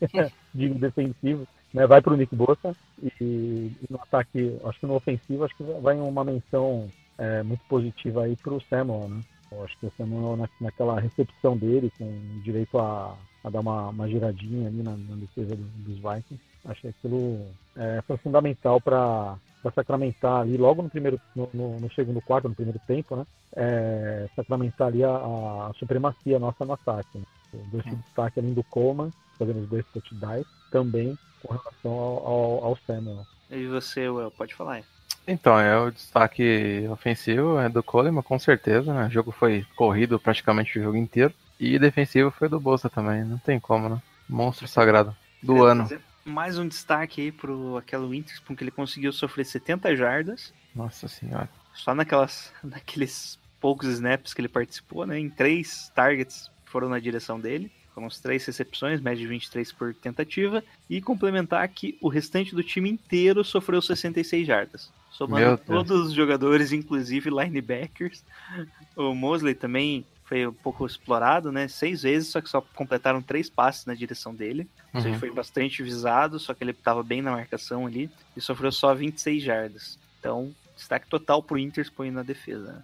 digo defensivo, né? Vai pro Nick Bosa e, e no ataque, acho que no ofensivo, acho que vai uma menção é, muito positiva aí pro Samuel, né? Eu acho que o Samuel na, naquela recepção dele, com direito a, a dar uma, uma giradinha ali na, na defesa dos, dos Vikings, achei aquilo é, foi fundamental para para sacramentar ali logo no primeiro no, no, no, segundo quarto no primeiro tempo né é, sacramentar ali a, a, supremacia nossa no ataque né? dois hum. destaque além do Coleman fazendo os dois touchdowns também com relação ao, ao, ao Samuel e você Will, pode falar então, é o destaque ofensivo é do Coleman, com certeza, né? O jogo foi corrido praticamente o jogo inteiro. E defensivo foi do Bolsa também, não tem como, né? Monstro sagrado do é, ano. Mais um destaque aí pro aquele Witherspoon que ele conseguiu sofrer 70 jardas. Nossa senhora. Só naquelas, naqueles poucos snaps que ele participou, né? Em três targets foram na direção dele. Foram as três recepções, média de 23 por tentativa. E complementar que o restante do time inteiro sofreu 66 jardas. Somando todos os jogadores, inclusive linebackers. O Mosley também foi um pouco explorado, né? Seis vezes, só que só completaram três passes na direção dele. Uhum. Ou seja, foi bastante visado, só que ele estava bem na marcação ali e sofreu só 26 jardas. Então, destaque total pro Inter põe na defesa. Né?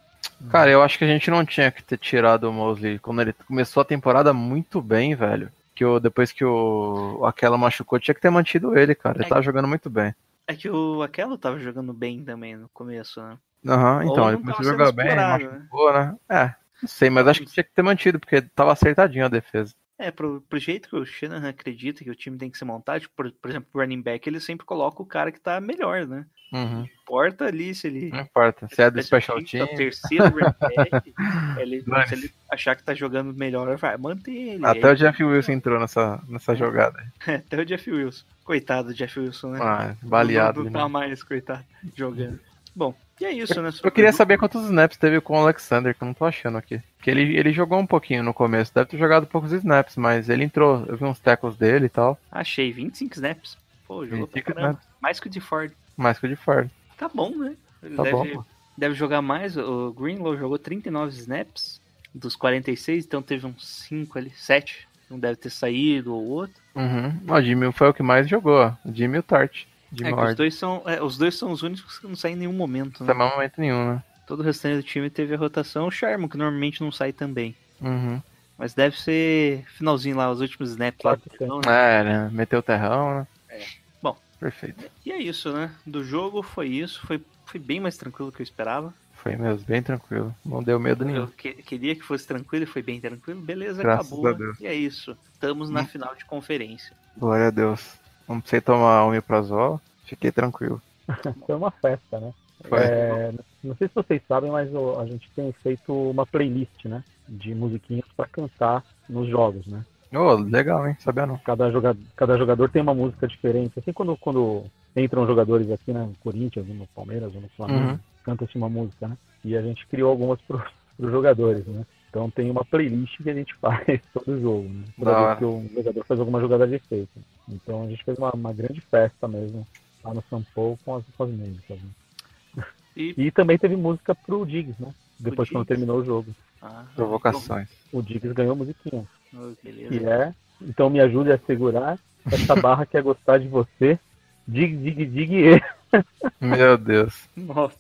Cara, eu acho que a gente não tinha que ter tirado o Mosley quando ele começou a temporada muito bem, velho. Que o, depois que o aquela machucou, tinha que ter mantido ele, cara. Ele é, tava jogando muito bem. É que o aquela tava jogando bem também no começo, né? Aham, uhum, então, ele começou a jogar bem, machucou, né? né? É, não sei, mas acho que tinha que ter mantido, porque tava acertadinho a defesa. É, pro, pro jeito que o Shanahan acredita que o time tem que ser montado, tipo, por, por exemplo, o running back, ele sempre coloca o cara que tá melhor, né? Uhum. Importa ali se ele. Não importa, se é do special team. É o terceiro running back, ele, se ele achar que tá jogando melhor, vai manter ele. Até aí, o Jeff Wilson entrou nessa, nessa jogada. até o Jeff Wilson. Coitado do Jeff Wilson, né? Ah, baleado. Não, não tá mais, coitado, jogando. Bom, e é isso, né? Eu queria saber quantos snaps teve com o Alexander, que eu não tô achando aqui. Que ele, ele jogou um pouquinho no começo, deve ter jogado poucos snaps, mas ele entrou, eu vi uns tackles dele e tal. Achei, 25 snaps. Pô, jogou pra caramba. Mais que o de Ford. Mais que o de Ford. Tá bom, né? Ele tá deve, bom. deve jogar mais. O Greenlow jogou 39 snaps dos 46, então teve uns 5 ali, 7. Não deve ter saído ou outro. Uhum. O Jimmy foi o que mais jogou, O Jimmy e o Tart. De é os dois, são, é, os dois são os únicos que não saem em nenhum momento. Né? Não sai momento nenhum, né? Todo o restante do time teve a rotação. O Charmo, que normalmente não sai também. Uhum. Mas deve ser finalzinho lá, os últimos snaps lá. Terrão, né? É, né? Meteu o terrão, né? É. Bom. Perfeito. E é isso, né? Do jogo foi isso. Foi, foi bem mais tranquilo do que eu esperava. Foi mesmo, bem tranquilo. Não deu medo nenhum. Eu que, queria que fosse tranquilo e foi bem tranquilo. Beleza, Graças acabou. E é isso. Estamos na hum. final de conferência. Glória a Deus. Vamos precisar tomar omeprazol. Fiquei tranquilo. Foi uma festa, né? É, não sei se vocês sabem, mas a gente tem feito uma playlist, né? De musiquinhas para cantar nos jogos, né? Oh, legal, hein? Sabia não. Cada jogador, cada jogador tem uma música diferente. Assim, quando, quando entram jogadores aqui, né? No Corinthians, no Palmeiras, no Flamengo, uhum. canta-se uma música, né? E a gente criou algumas para os jogadores, né? Então tem uma playlist que a gente faz todo jogo, né? Toda vez que o jogador faz alguma jogada de efeito. Então a gente fez uma, uma grande festa mesmo lá no Paulo com as, com as músicas. Né? E... e... também teve música pro Diggs, né? Depois quando terminou o jogo. Ah, Provocações. O Diggs ganhou musiquinha. Oh, que é. Então me ajude a segurar essa barra que é gostar de você. Dig, dig, dig e. Meu Deus. Nossa.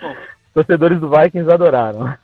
Bom. Torcedores do Vikings adoraram.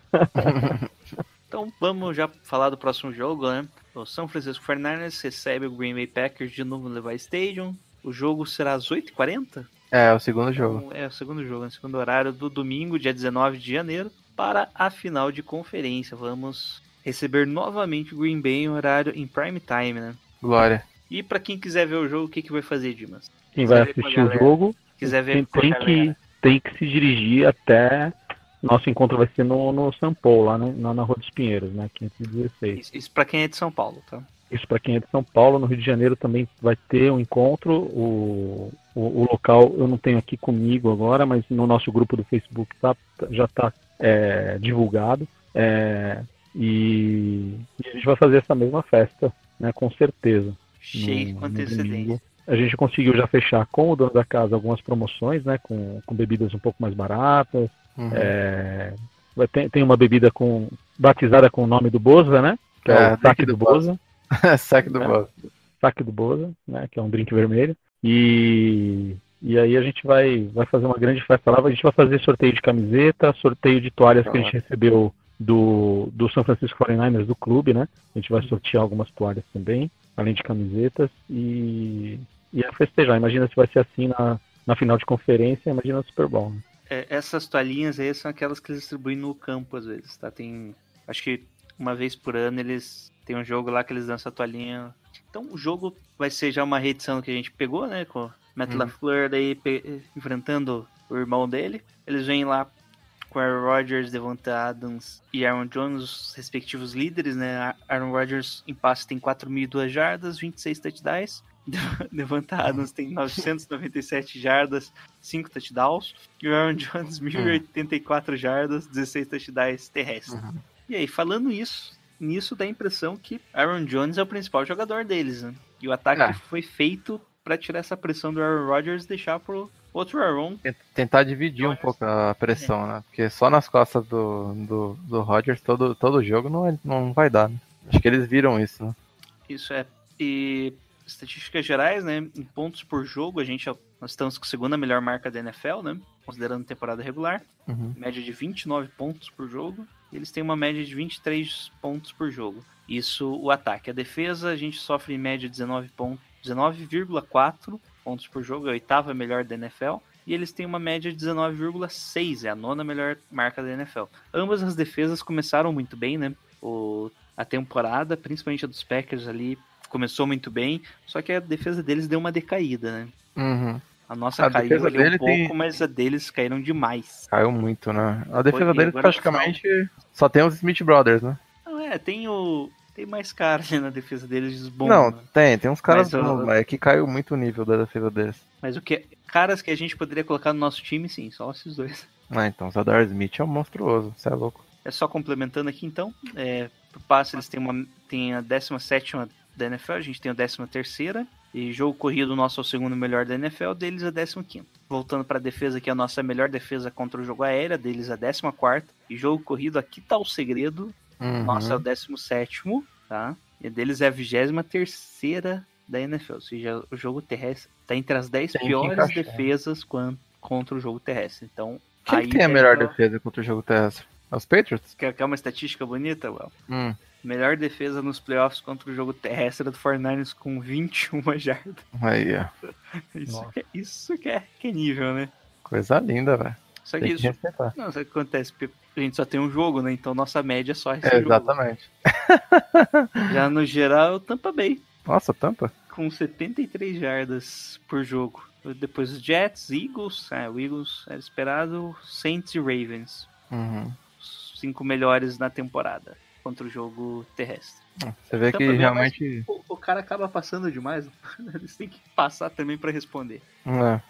então vamos já falar do próximo jogo, né? O São Francisco 49ers recebe o Green Bay Packers de novo no Levi Stadium. O jogo será às 8h40? É, o segundo jogo. Então, é, o segundo jogo, no segundo horário do domingo, dia 19 de janeiro, para a final de conferência. Vamos receber novamente o Green Bay em horário em prime time, né? Glória. E para quem quiser ver o jogo, o que, que vai fazer, Dimas? Quem vai assistir o jogo quiser ver tem, tem que, tem que se dirigir até. Nosso encontro vai ser no, no São Paulo, lá, né, na Rua dos Pinheiros, né? 516. Isso, isso para quem é de São Paulo, tá? Isso para quem é de São Paulo, no Rio de Janeiro também vai ter um encontro. O, o, o local eu não tenho aqui comigo agora, mas no nosso grupo do Facebook tá, já está é, divulgado. É, e, e, a gente vai fazer essa mesma festa, né, com certeza. Cheio com antecedência. A gente conseguiu já fechar com o dono da casa algumas promoções, né, com, com bebidas um pouco mais baratas. Uhum. É, tem, tem uma bebida com batizada com o nome do Boza, né? que é, É, o saque do do Boza. Saque do É. boss. saque do Boza, né, que é um drink vermelho. E, e aí a gente vai, vai fazer uma grande festa lá. A gente vai fazer sorteio de camiseta, sorteio de toalhas que a gente recebeu do, do São Francisco 49ers, do clube, né? A gente vai sortear algumas toalhas também, além de camisetas. E, e é festejar. Imagina se vai ser assim na, na final de conferência, imagina o Super Bowl. Né? É, essas toalhinhas aí são aquelas que eles distribuem no campo às vezes, tá? Tem. Acho que uma vez por ano eles tem um jogo lá que eles dão essa toalhinha. Então o jogo vai ser já uma reedição que a gente pegou, né? Com o Matt Uhum. LaFleur daí pe- enfrentando o irmão dele. Eles vêm lá com Aaron Rodgers, Devonta Adams e Aaron Jones, os respectivos líderes, né? A- Aaron Rodgers em passe tem 4.002 jardas, 26 touchdowns. Devonta Adams tem 997 jardas, 5 touchdowns. E o Aaron Jones, 1.084 jardas, 16 touchdowns terrestres. E aí, falando isso, nisso dá a impressão que Aaron Jones é o principal jogador deles, né? E o ataque É. foi feito pra tirar essa pressão do Aaron Rodgers e deixar pro outro Aaron. Tentar dividir um pouco a pressão, né? Porque só nas costas do, do, do Rodgers todo, todo jogo não, é- não vai dar, né? Acho que eles viram isso, né? Isso é. E estatísticas gerais, né? Em pontos por jogo, a gente nós estamos com a segunda melhor marca da NFL, né? Considerando temporada regular. Uhum. Média de 29 pontos por jogo. E eles têm uma média de 23 pontos por jogo. Isso o ataque. A defesa, a gente sofre em média 19 pontos. 19,4 pontos por jogo, é a oitava melhor da NFL. E eles têm uma média de 19,6, é a nona melhor marca da NFL. Ambas as defesas começaram muito bem, né? O, a temporada, principalmente a dos Packers ali, começou muito bem, só que a defesa deles deu uma decaída, né? Uhum. A nossa A caiu ali um pouco, tem- mas a deles caíram demais. Caiu muito, né? A defesa Foi, deles praticamente só tem os Smith Brothers, né? Não, é, tem o. Tem mais cara ali na defesa deles, bom. não, né? tem, tem uns caras Mas, bons, mas é que caiu muito o nível da defesa deles. Mas o que. Caras que a gente poderia colocar no nosso time, sim, só esses dois. Ah, então, o Zadar Smith é um monstruoso, você é louco. É só complementando aqui então. É, pro passe eles têm, uma, têm a 17 da NFL, a gente tem a 13. E jogo corrido nosso é o segundo melhor da NFL, deles a 15. Voltando para a defesa, que é a nossa melhor defesa contra o jogo aéreo, deles a 14. E jogo corrido, aqui tá o segredo. Uhum. Nossa é o 17, tá? E deles é a 23 da NFL. Ou seja, o jogo terrestre tá entre as 10 Tem que piores defesas contra o jogo terrestre. Então, Quem aí que tem a deve melhor defesa contra o jogo terrestre? É Os Patriots? Quer, quer uma estatística bonita, Well? Hum, Melhor defesa nos playoffs contra o jogo terrestre do 49ers com 21 jardas. aí, ó. Isso, que, é- isso que, é, que é nível, né? Coisa linda, velho. Só que que isso. respeitar. Não, sabe o que acontece? Porque a gente só tem um jogo, né? Então nossa média é só esse É, jogo. exatamente. Já no geral, Tampa Bay, Nossa, tampa. com 73 jardas por jogo. Depois os Jets, Eagles, é, o Eagles era esperado, Saints e Ravens. Uhum. Os cinco melhores na temporada contra o jogo terrestre. Você vê Tampa que é realmente. O, o cara acaba passando demais, eles têm que passar também para responder. É.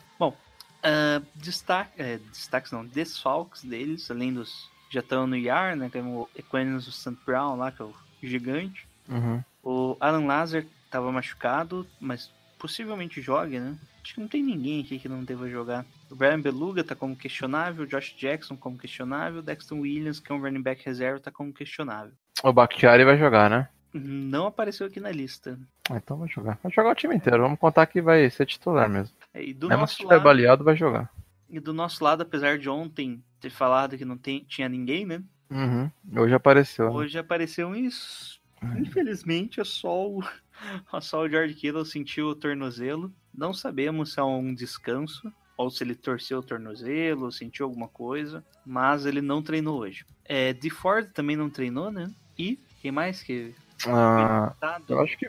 Ah, destaque, é, destaques não, desfalques deles, além dos já estão no IAR, né? Tem o Equanimus o St. Brown lá, que é o gigante. Uhum. O Alan Lazar estava machucado, mas possivelmente jogue, né? Acho que não tem ninguém aqui que não deva jogar. O Brian Beluga tá como questionável, o Josh Jackson como questionável, o Dexton Williams, que é um running back reserva, tá como questionável. O Bakhtiari vai jogar, né? Não apareceu aqui na lista. Ah, então vai jogar. Vai jogar o time inteiro. Vamos contar que vai ser titular mesmo. É, E do, Mesmo se nosso tiver lado, baleado, vai jogar. e do nosso lado, apesar de ontem ter falado que não tem, tinha ninguém, né? Uhum. Hoje apareceu. né? Hoje apareceu isso. Infelizmente, é só o, é só o George Kittle sentiu o tornozelo. Não sabemos se é um descanso ou se ele torceu o tornozelo, sentiu alguma coisa, mas ele não treinou hoje. É, de Ford também não treinou, né? E quem mais que Ah, eu acho que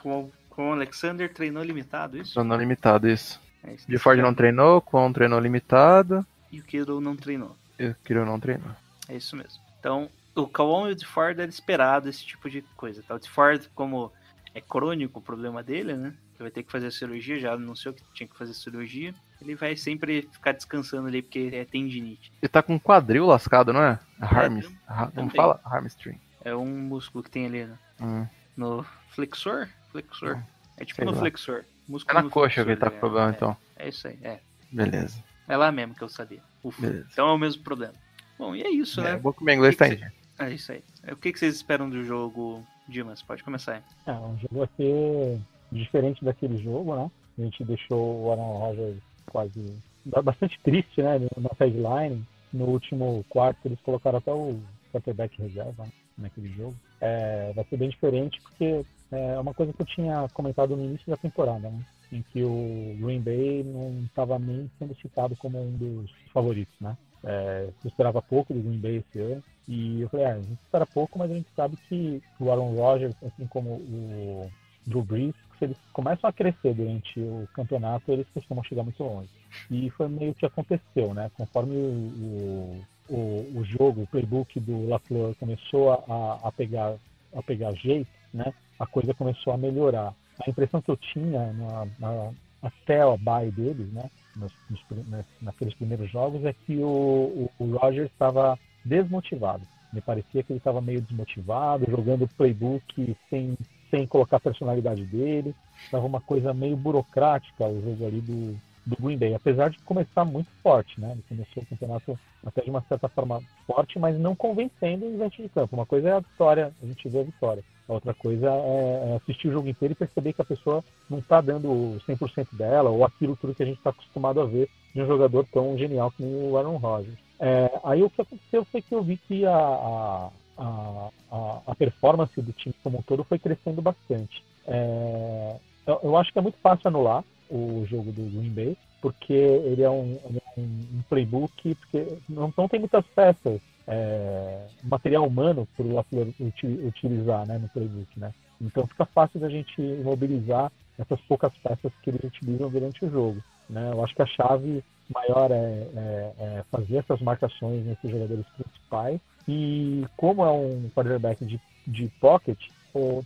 Com, com o Alexander treinou limitado, isso? treinou limitado isso. É isso. De Ford não treinou, Kwon treinou limitado E o Kittle não treinou. e o Kiro não treinou. É isso mesmo. Então, o Kawan e o DeFord era esperado esse tipo de coisa. Tá? O DeFord, como é crônico o problema dele, né? Ele vai ter que fazer cirurgia, já anunciou que tinha que fazer cirurgia. Ele vai sempre ficar descansando ali porque é tendinite. Ele tá com o quadril lascado, não é? Harmis. tam- Ha- também. Como fala? Hamstring. É um músculo que tem ali né? Hum. no flexor. Flexor. É tipo no lá. flexor. É Músculo na no coxa que flexor, ele tá com é. problema, É, então. É isso aí, é. Beleza. É lá mesmo que eu sabia. Ufa. Beleza. Então é o mesmo problema. Bom, e é isso, É, né? bom que meu inglês Que tá que. É isso aí. O que, que vocês esperam do jogo, Dimas? Pode começar aí. É, um jogo vai ser diferente daquele jogo, né? A gente deixou o Aaron Rodgers quase bastante triste, né? Na sideline. No último quarto eles colocaram até o quarterback reserva né, naquele jogo. É, vai ser bem diferente porque é uma coisa que eu tinha comentado no início da temporada, né? Em que o Green Bay não estava nem sendo citado como um dos favoritos, né? É, eu esperava pouco do Green Bay esse ano. E eu falei, ah, a gente espera pouco, mas a gente sabe que o Aaron Rodgers, assim como o Drew Brees, se eles começam a crescer durante o campeonato, eles costumam chegar muito longe. E foi meio que aconteceu, né? Conforme o, o, o jogo, o playbook do LaFleur começou a, a, pegar, a pegar jeito, né? A coisa começou a melhorar. A impressão que eu tinha na, na, até a bye deles, né? Nos, nos, naqueles primeiros jogos, é que o, o, o Rogers estava desmotivado. Me parecia que ele estava meio desmotivado, jogando playbook sem sem colocar a personalidade dele. Estava uma coisa meio burocrática o jogo ali do, do Green Bay, apesar de começar muito forte, né? Ele começou o campeonato até de uma certa forma forte, mas não convencendo o dentro de campo. Uma coisa é a vitória, a gente vê a vitória. A outra coisa é, é assistir o jogo inteiro e perceber que a pessoa não está dando 100% dela, ou aquilo tudo que a gente está acostumado a ver de um jogador tão genial como o Aaron Rodgers. É, aí o que aconteceu foi que eu vi que a, a a, a, a, performance do time como um todo foi crescendo bastante. É, eu, eu, acho que é muito fácil anular o jogo do Green Bay, porque ele é um, um, um playbook, porque não, não tem muitas peças, é, material humano para o utilizar né, no playbook. Né? Então fica fácil da gente imobilizar essas poucas peças que eles utilizam durante o jogo. Né? Eu acho que a chave maior é, é, é fazer essas marcações nesses jogadores principais e como é um quarterback de, de pocket,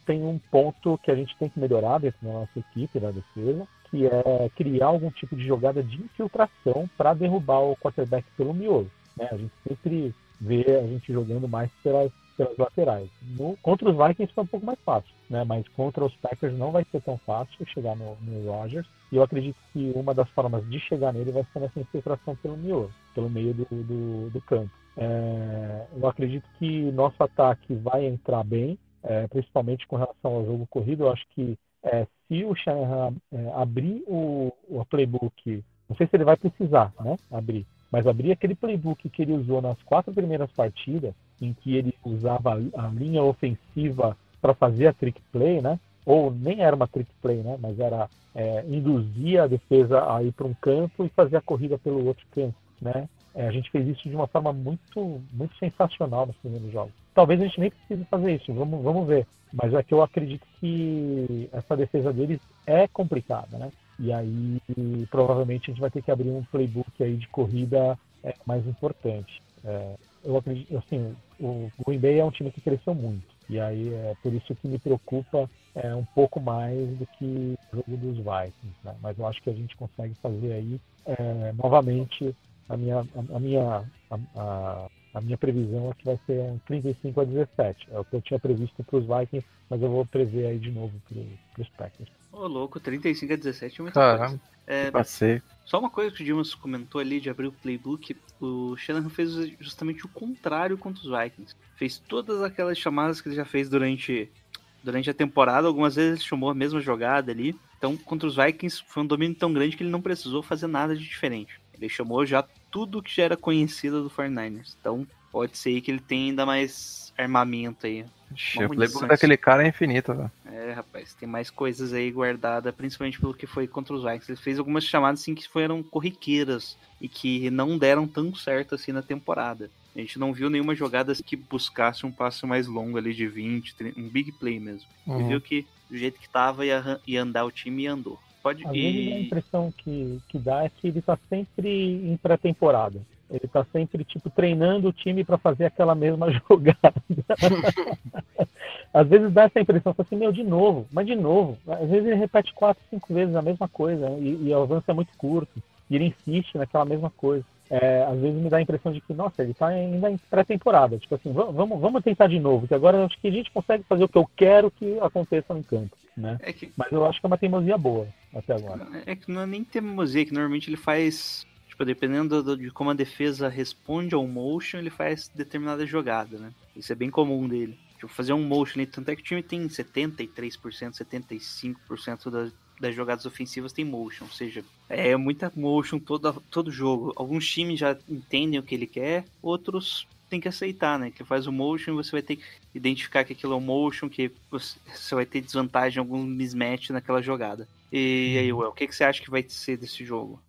tem um ponto que a gente tem que melhorar dentro da nossa equipe, da defesa, que é criar algum tipo de jogada de infiltração para derrubar o quarterback pelo miolo. Né? A gente sempre vê a gente jogando mais pelas, pelas laterais. No, contra os Vikings foi um pouco mais fácil, né? mas contra os Packers não vai ser tão fácil chegar no, no Rodgers. E eu acredito que uma das formas de chegar nele vai ser nessa infiltração pelo miolo, pelo meio do, do, do campo. É, eu acredito que nosso ataque vai entrar bem, é, principalmente com relação ao jogo corrido. Eu acho que é, se o Shanahan é, abrir o, o playbook, não sei se ele vai precisar né, abrir, mas abrir aquele playbook que ele usou nas quatro primeiras partidas, em que ele usava a linha ofensiva para fazer a trick play, né? Ou nem era uma trick play, né? Mas era é, induzir a defesa a ir para um campo e fazer a corrida pelo outro campo, né? É, a gente fez isso de uma forma muito, muito sensacional nos primeiros jogos. Talvez a gente nem precise fazer isso, vamos, vamos ver. Mas é que eu acredito que essa defesa deles é complicada, né? E aí provavelmente a gente vai ter que abrir um playbook aí de corrida é, mais importante. É, eu acredito, assim, o Green Bay é um time que cresceu muito. E aí é por isso que me preocupa é, um pouco mais do que o jogo dos Vikings. Né? Mas eu acho que a gente consegue fazer aí é, novamente a minha, a, a minha, a, a, minha previsão é que vai ser um 35 a 17. É o que eu tinha previsto para os Vikings, mas eu vou prever aí de novo para os Packers. Ô, louco, 35 a 17 é muito Caramba, é, passei. Só uma coisa que o Dimas comentou ali de abrir o playbook, o Shanahan fez justamente o contrário contra os Vikings. Fez todas aquelas chamadas que ele já fez durante, durante a temporada, algumas vezes ele chamou a mesma jogada ali. Então, contra os Vikings foi um domínio tão grande que ele não precisou fazer nada de diferente. Ele chamou já tudo que já era conhecido do 49ers. Então pode ser que ele tenha ainda mais armamento aí. O playbook daquele cara é infinito, velho. É, rapaz, tem mais coisas aí guardadas, principalmente pelo que foi contra os Vikings. Ele fez algumas chamadas assim que foram corriqueiras e que não deram tão certo assim na temporada. A gente não viu nenhuma jogada que buscasse um passo mais longo ali de 20, 30, um big play mesmo. Uhum. viu que do jeito que tava ia, ia andar o time e andou. Pode Às a impressão que, que dá é que ele está sempre em pré-temporada. Ele está sempre tipo treinando o time para fazer aquela mesma jogada. Às vezes dá essa impressão, assim, meu, de novo, mas de novo. Às vezes ele repete quatro, cinco vezes a mesma coisa e, e o avanço é muito curto. E ele insiste naquela mesma coisa é, às vezes me dá a impressão de que, nossa, ele está ainda em pré-temporada. Tipo assim, vamos, vamos tentar de novo, que agora acho que a gente consegue fazer o que eu quero que aconteça no campo. Né? É que... Mas eu acho que é uma teimosia boa até agora. É que não é nem teimosia, que normalmente ele faz tipo, dependendo do- de como a defesa responde ao motion, ele faz determinada jogada, né? Isso é bem comum dele. Tipo, fazer um motion tanto é que o time tem 73%, 75% das, das jogadas ofensivas tem motion, ou seja, é muita motion todo, todo jogo. Alguns times já entendem o que ele quer, outros tem que aceitar, né? Que faz o motion, você vai ter que identificar que aquilo é um motion, que você, vai ter desvantagem, algum mismatch naquela jogada. E aí, Well, o que, que você acha que vai ser desse jogo?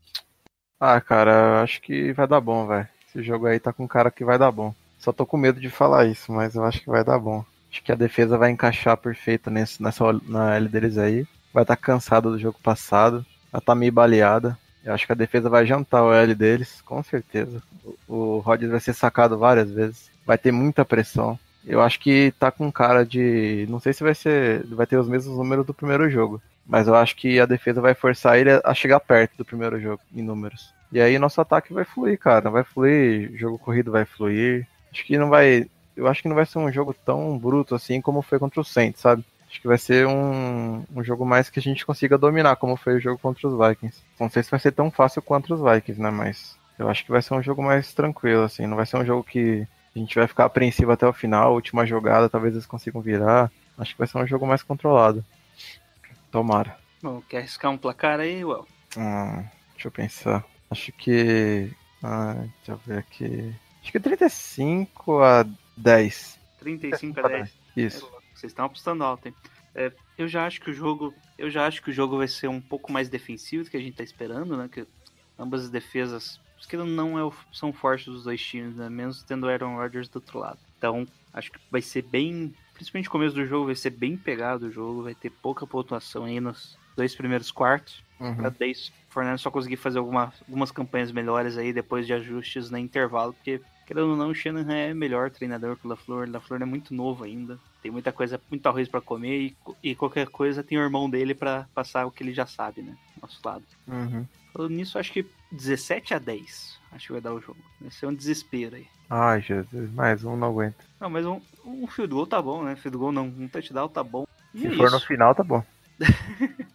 Ah, cara, eu acho que vai dar bom, velho. Esse jogo aí tá com cara que vai dar bom. Só tô com medo de falar isso, mas eu acho que vai dar bom. Acho que a defesa vai encaixar perfeito nesse, nessa na L deles aí. Vai estar tá cansada do jogo passado. Ela tá meio baleada. Eu acho que a defesa vai jantar o L deles, com certeza. O, Rodgers vai ser sacado várias vezes. Vai ter muita pressão. Eu acho que tá com cara de. Não sei se vai ser. Vai ter os mesmos números do primeiro jogo. Mas eu acho que a defesa vai forçar ele a chegar perto do primeiro jogo, em números. E aí nosso ataque vai fluir, cara. Vai fluir, jogo corrido vai fluir. Acho que não vai. Eu acho que não vai ser um jogo tão bruto assim como foi contra o Saints, sabe? Acho que vai ser um, um jogo mais que a gente consiga dominar, como foi o jogo contra os Vikings. Não sei se vai ser tão fácil contra os Vikings, né? Mas eu acho que vai ser um jogo mais tranquilo, assim. Não vai ser um jogo que a gente vai ficar apreensivo até o final, última jogada, talvez eles consigam virar. Acho que vai ser um jogo mais controlado. Tomara. Bom, quer arriscar um placar aí, Well? Hum, deixa eu pensar. Acho que. Ah, deixa eu ver aqui. Acho que 35 a 10. 35 a 10. Isso. Vocês estão apostando alto, hein? É, eu já acho que o jogo. Eu já acho que o jogo vai ser um pouco mais defensivo do que a gente tá esperando, né? Que ambas as defesas. Que não é são fortes dos dois times, né? Menos tendo o Aaron Rodgers do outro lado. Então, acho que vai ser bem. Principalmente no começo do jogo, vai ser bem pegado o jogo. Vai ter pouca pontuação aí nos dois primeiros quartos. Uhum. Pra daí o Fernando só conseguir fazer alguma, algumas campanhas melhores aí depois de ajustes no intervalo, porque querendo ou não, o Shanahan é melhor treinador que o LaFleur. O LaFleur é muito novo ainda, tem muita coisa, muito arroz para comer e, e, qualquer coisa tem o irmão dele para passar o que ele já sabe, né? Nosso lado. Uhum. Falando nisso, acho que 17 a 10 acho que vai dar o jogo. Vai ser um desespero aí. Ai, Jesus, mais um não aguenta. Não, mas um, um field goal tá bom, né? Field goal não, um touchdown tá bom. E Se é for isso. no final, tá bom.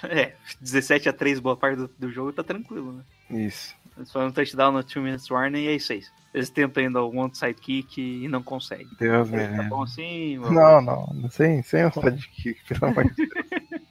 É, 17 a 3 boa parte do, do jogo tá tranquilo, né? Isso. Foram um touchdown no 2 minutes warning e é isso aí. Eles tentam ainda um onside kick e não conseguem. Deus me Tá livre. bom assim? Vamos- Não, não, sem, sem o sidekick, pelo amor de Deus.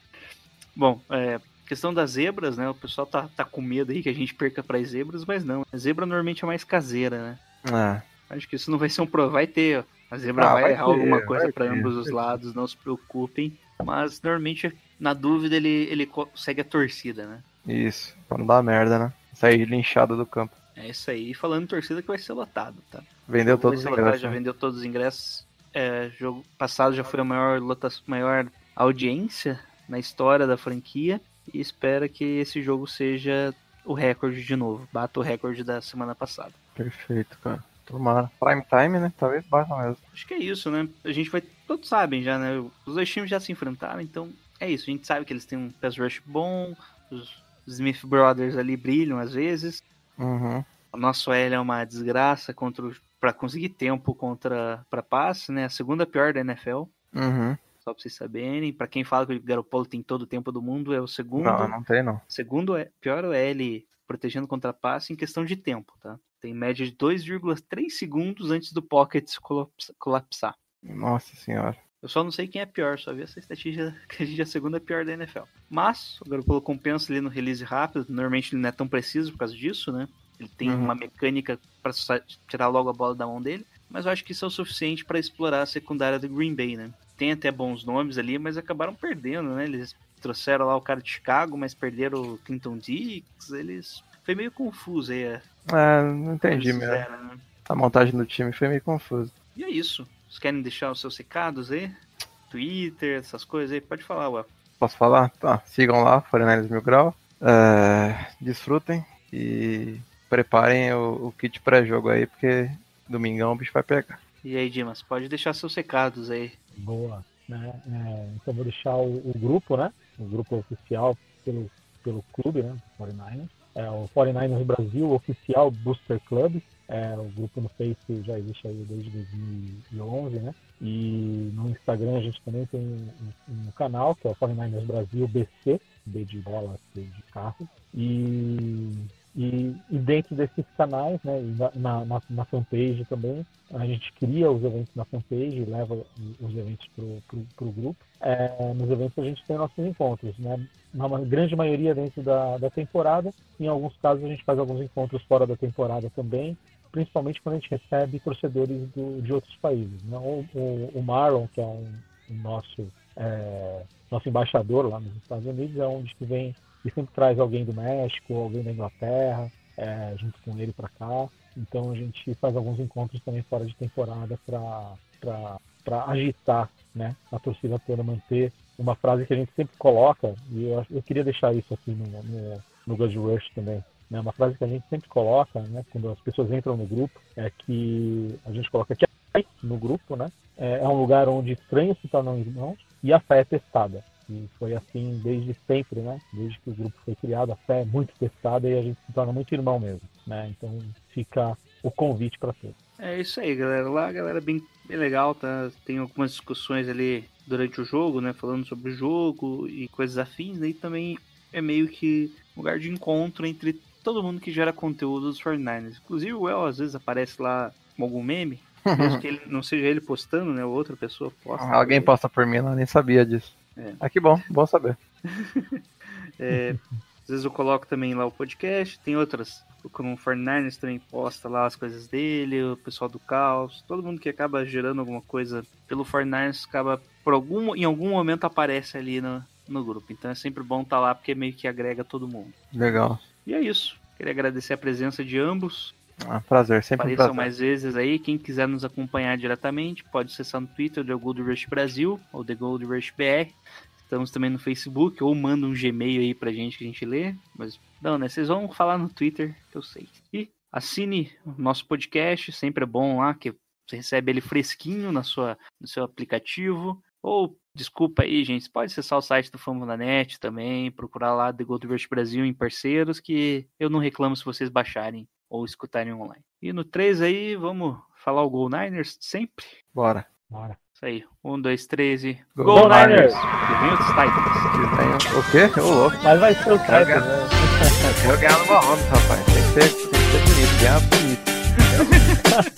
Bom, é, questão das zebras, né? O pessoal tá, tá com medo aí que a gente perca para as zebras, mas não. A zebra normalmente é mais caseira, né? Ah, Acho que isso não vai ser um pro. Vai ter, ó. A zebra Ah, vai, vai errar ter, alguma coisa para ambos os lados, não se preocupem. Mas normalmente, na dúvida, ele, ele consegue a torcida, né? isso, pra não dar merda, né? Sair linchado do campo. É isso aí. E falando em torcida que vai ser lotado, tá? Vendeu todos os ser lotado, ingressos. Já né? vendeu todos os ingressos. É, jogo passado já foi a maior, lota, maior audiência na história da franquia. E espera que esse jogo seja o recorde de novo. Bata o recorde da semana passada. Perfeito, cara. Tomara. Prime time, né? Talvez baixa mesmo. Acho que é isso, né? A gente vai. Todos sabem já, né? Os dois times já se enfrentaram, então é isso. A gente sabe que eles têm um pass rush bom. Os Smith Brothers ali brilham às vezes. Uhum. O nosso L é uma desgraça contra para conseguir tempo contra para passe, né? A segunda pior da NFL. Uhum. Só pra vocês saberem. Pra quem fala que o Garoppolo tem todo o tempo do mundo, é o segundo. Não, não tem não. Segundo é pior o L protegendo contra passe em questão de tempo, tá? Tem média de 2,3 segundos antes do pocket colapsar. Nossa senhora. Eu só não sei quem é pior, só vi essa estatística que a gente é a segunda pior da NFL. Mas o Garoppolo compensa ali no release rápido, normalmente ele não é tão preciso por causa disso, né? Ele tem Uhum. uma mecânica para tirar logo a bola da mão dele, mas eu acho que isso é o suficiente para explorar a secundária do Green Bay, né? Tem até bons nomes ali, mas acabaram perdendo, né? Eles trouxeram lá o cara de Chicago, mas perderam o Clinton Dix, eles foi meio confuso aí. a- É, não entendi mesmo. fizeram, né? A montagem do time foi meio confusa. E é isso. Vocês querem deixar os seus recados aí? Twitter, essas coisas aí? Pode falar, ué. Posso falar? Tá, sigam lá, 49 Mil Grau. É, desfrutem e preparem o, o kit pré-jogo aí, porque domingão o bicho vai pegar. E aí, Dimas, pode deixar seus recados aí. Boa. Né? É, então vou deixar o, o grupo, né? O grupo oficial pelo, pelo clube, né? 49ers. É o 49ers Brasil Oficial Booster Club. É, o grupo no Face já existe aí desde 2011, né? E no Instagram a gente também tem um, um canal que é o 49ers Brasil BC, B de bola, C de carro. E, E, e dentro desses canais, né, e na, na, na, fanpage também, a gente cria os eventos na fanpage, leva os eventos para o grupo. É, nos eventos a gente tem nossos encontros, né? Na grande maioria dentro da, da temporada, em alguns casos a gente faz alguns encontros fora da temporada também, principalmente quando a gente recebe torcedores do, de outros países. Né? O, o, o Marlon, que é um, nosso, é, nosso embaixador lá nos Estados Unidos, é onde que vem e sempre traz alguém do México, alguém da Inglaterra, é, junto com ele para cá. Então a gente faz alguns encontros também fora de temporada para agitar né, a torcida toda, manter uma frase que a gente sempre coloca, e eu, eu queria deixar isso aqui no, no, no Good Rush também. Né, uma frase que a gente sempre coloca, né, quando as pessoas entram no grupo, é que a gente coloca que no grupo, né, é, é um lugar onde estranhos se tornam irmãos e a fé é testada. E foi assim desde sempre, né? Desde que o grupo foi criado, a fé é muito testada e a gente se torna muito irmão mesmo, né? Então fica o convite para todos. É isso aí, galera. Lá a galera é bem, bem legal, tá? Tem algumas discussões ali durante o jogo, né? Falando sobre o jogo e coisas afins, né? E também é meio que lugar de encontro entre todo mundo que gera conteúdo dos 49ers. Inclusive o El às vezes aparece lá com algum meme. Mesmo que ele, não seja ele postando, né? Ou outra pessoa posta. Alguém posta por mim lá, nem sabia disso. É. Ah, que bom, bom saber. É, às vezes eu coloco também lá o podcast, tem outras. O 49ers também posta lá as coisas dele, o pessoal do caos, todo mundo que acaba gerando alguma coisa pelo 49ers acaba, por algum, em algum momento aparece ali no, no grupo. Então é sempre bom estar lá porque meio que agrega todo mundo. Legal. E é isso. Queria agradecer a presença de ambos. Ah, prazer, sempre um Apareçam prazer. mais vezes aí. Quem quiser nos acompanhar diretamente, pode acessar no Twitter The Gold Rush Brasil ou The Gold Rush BR. Estamos também no Facebook, ou manda um Gmail aí pra gente que a gente lê. Mas não, né? Vocês vão falar no Twitter, que eu sei. E assine o nosso podcast, sempre é bom lá, que você recebe ele fresquinho na sua, no seu aplicativo. Ou, desculpa aí, gente, você pode acessar o site do da Net também, procurar lá The Gold Rush Brasil em parceiros, que eu não reclamo se vocês baixarem ou escutarem online. E no 3 aí, vamos falar o Go Niners sempre? Bora. Bora. Isso aí. Um, dois, três e. Go Go, Niners! Niners! E vem os Titans. O quê? Ô, louco. Mas vai ser o Titans? Eu ganhar no Mahomes, rapaz. Tem que ser, tem que ser bonito, ganhar bonito.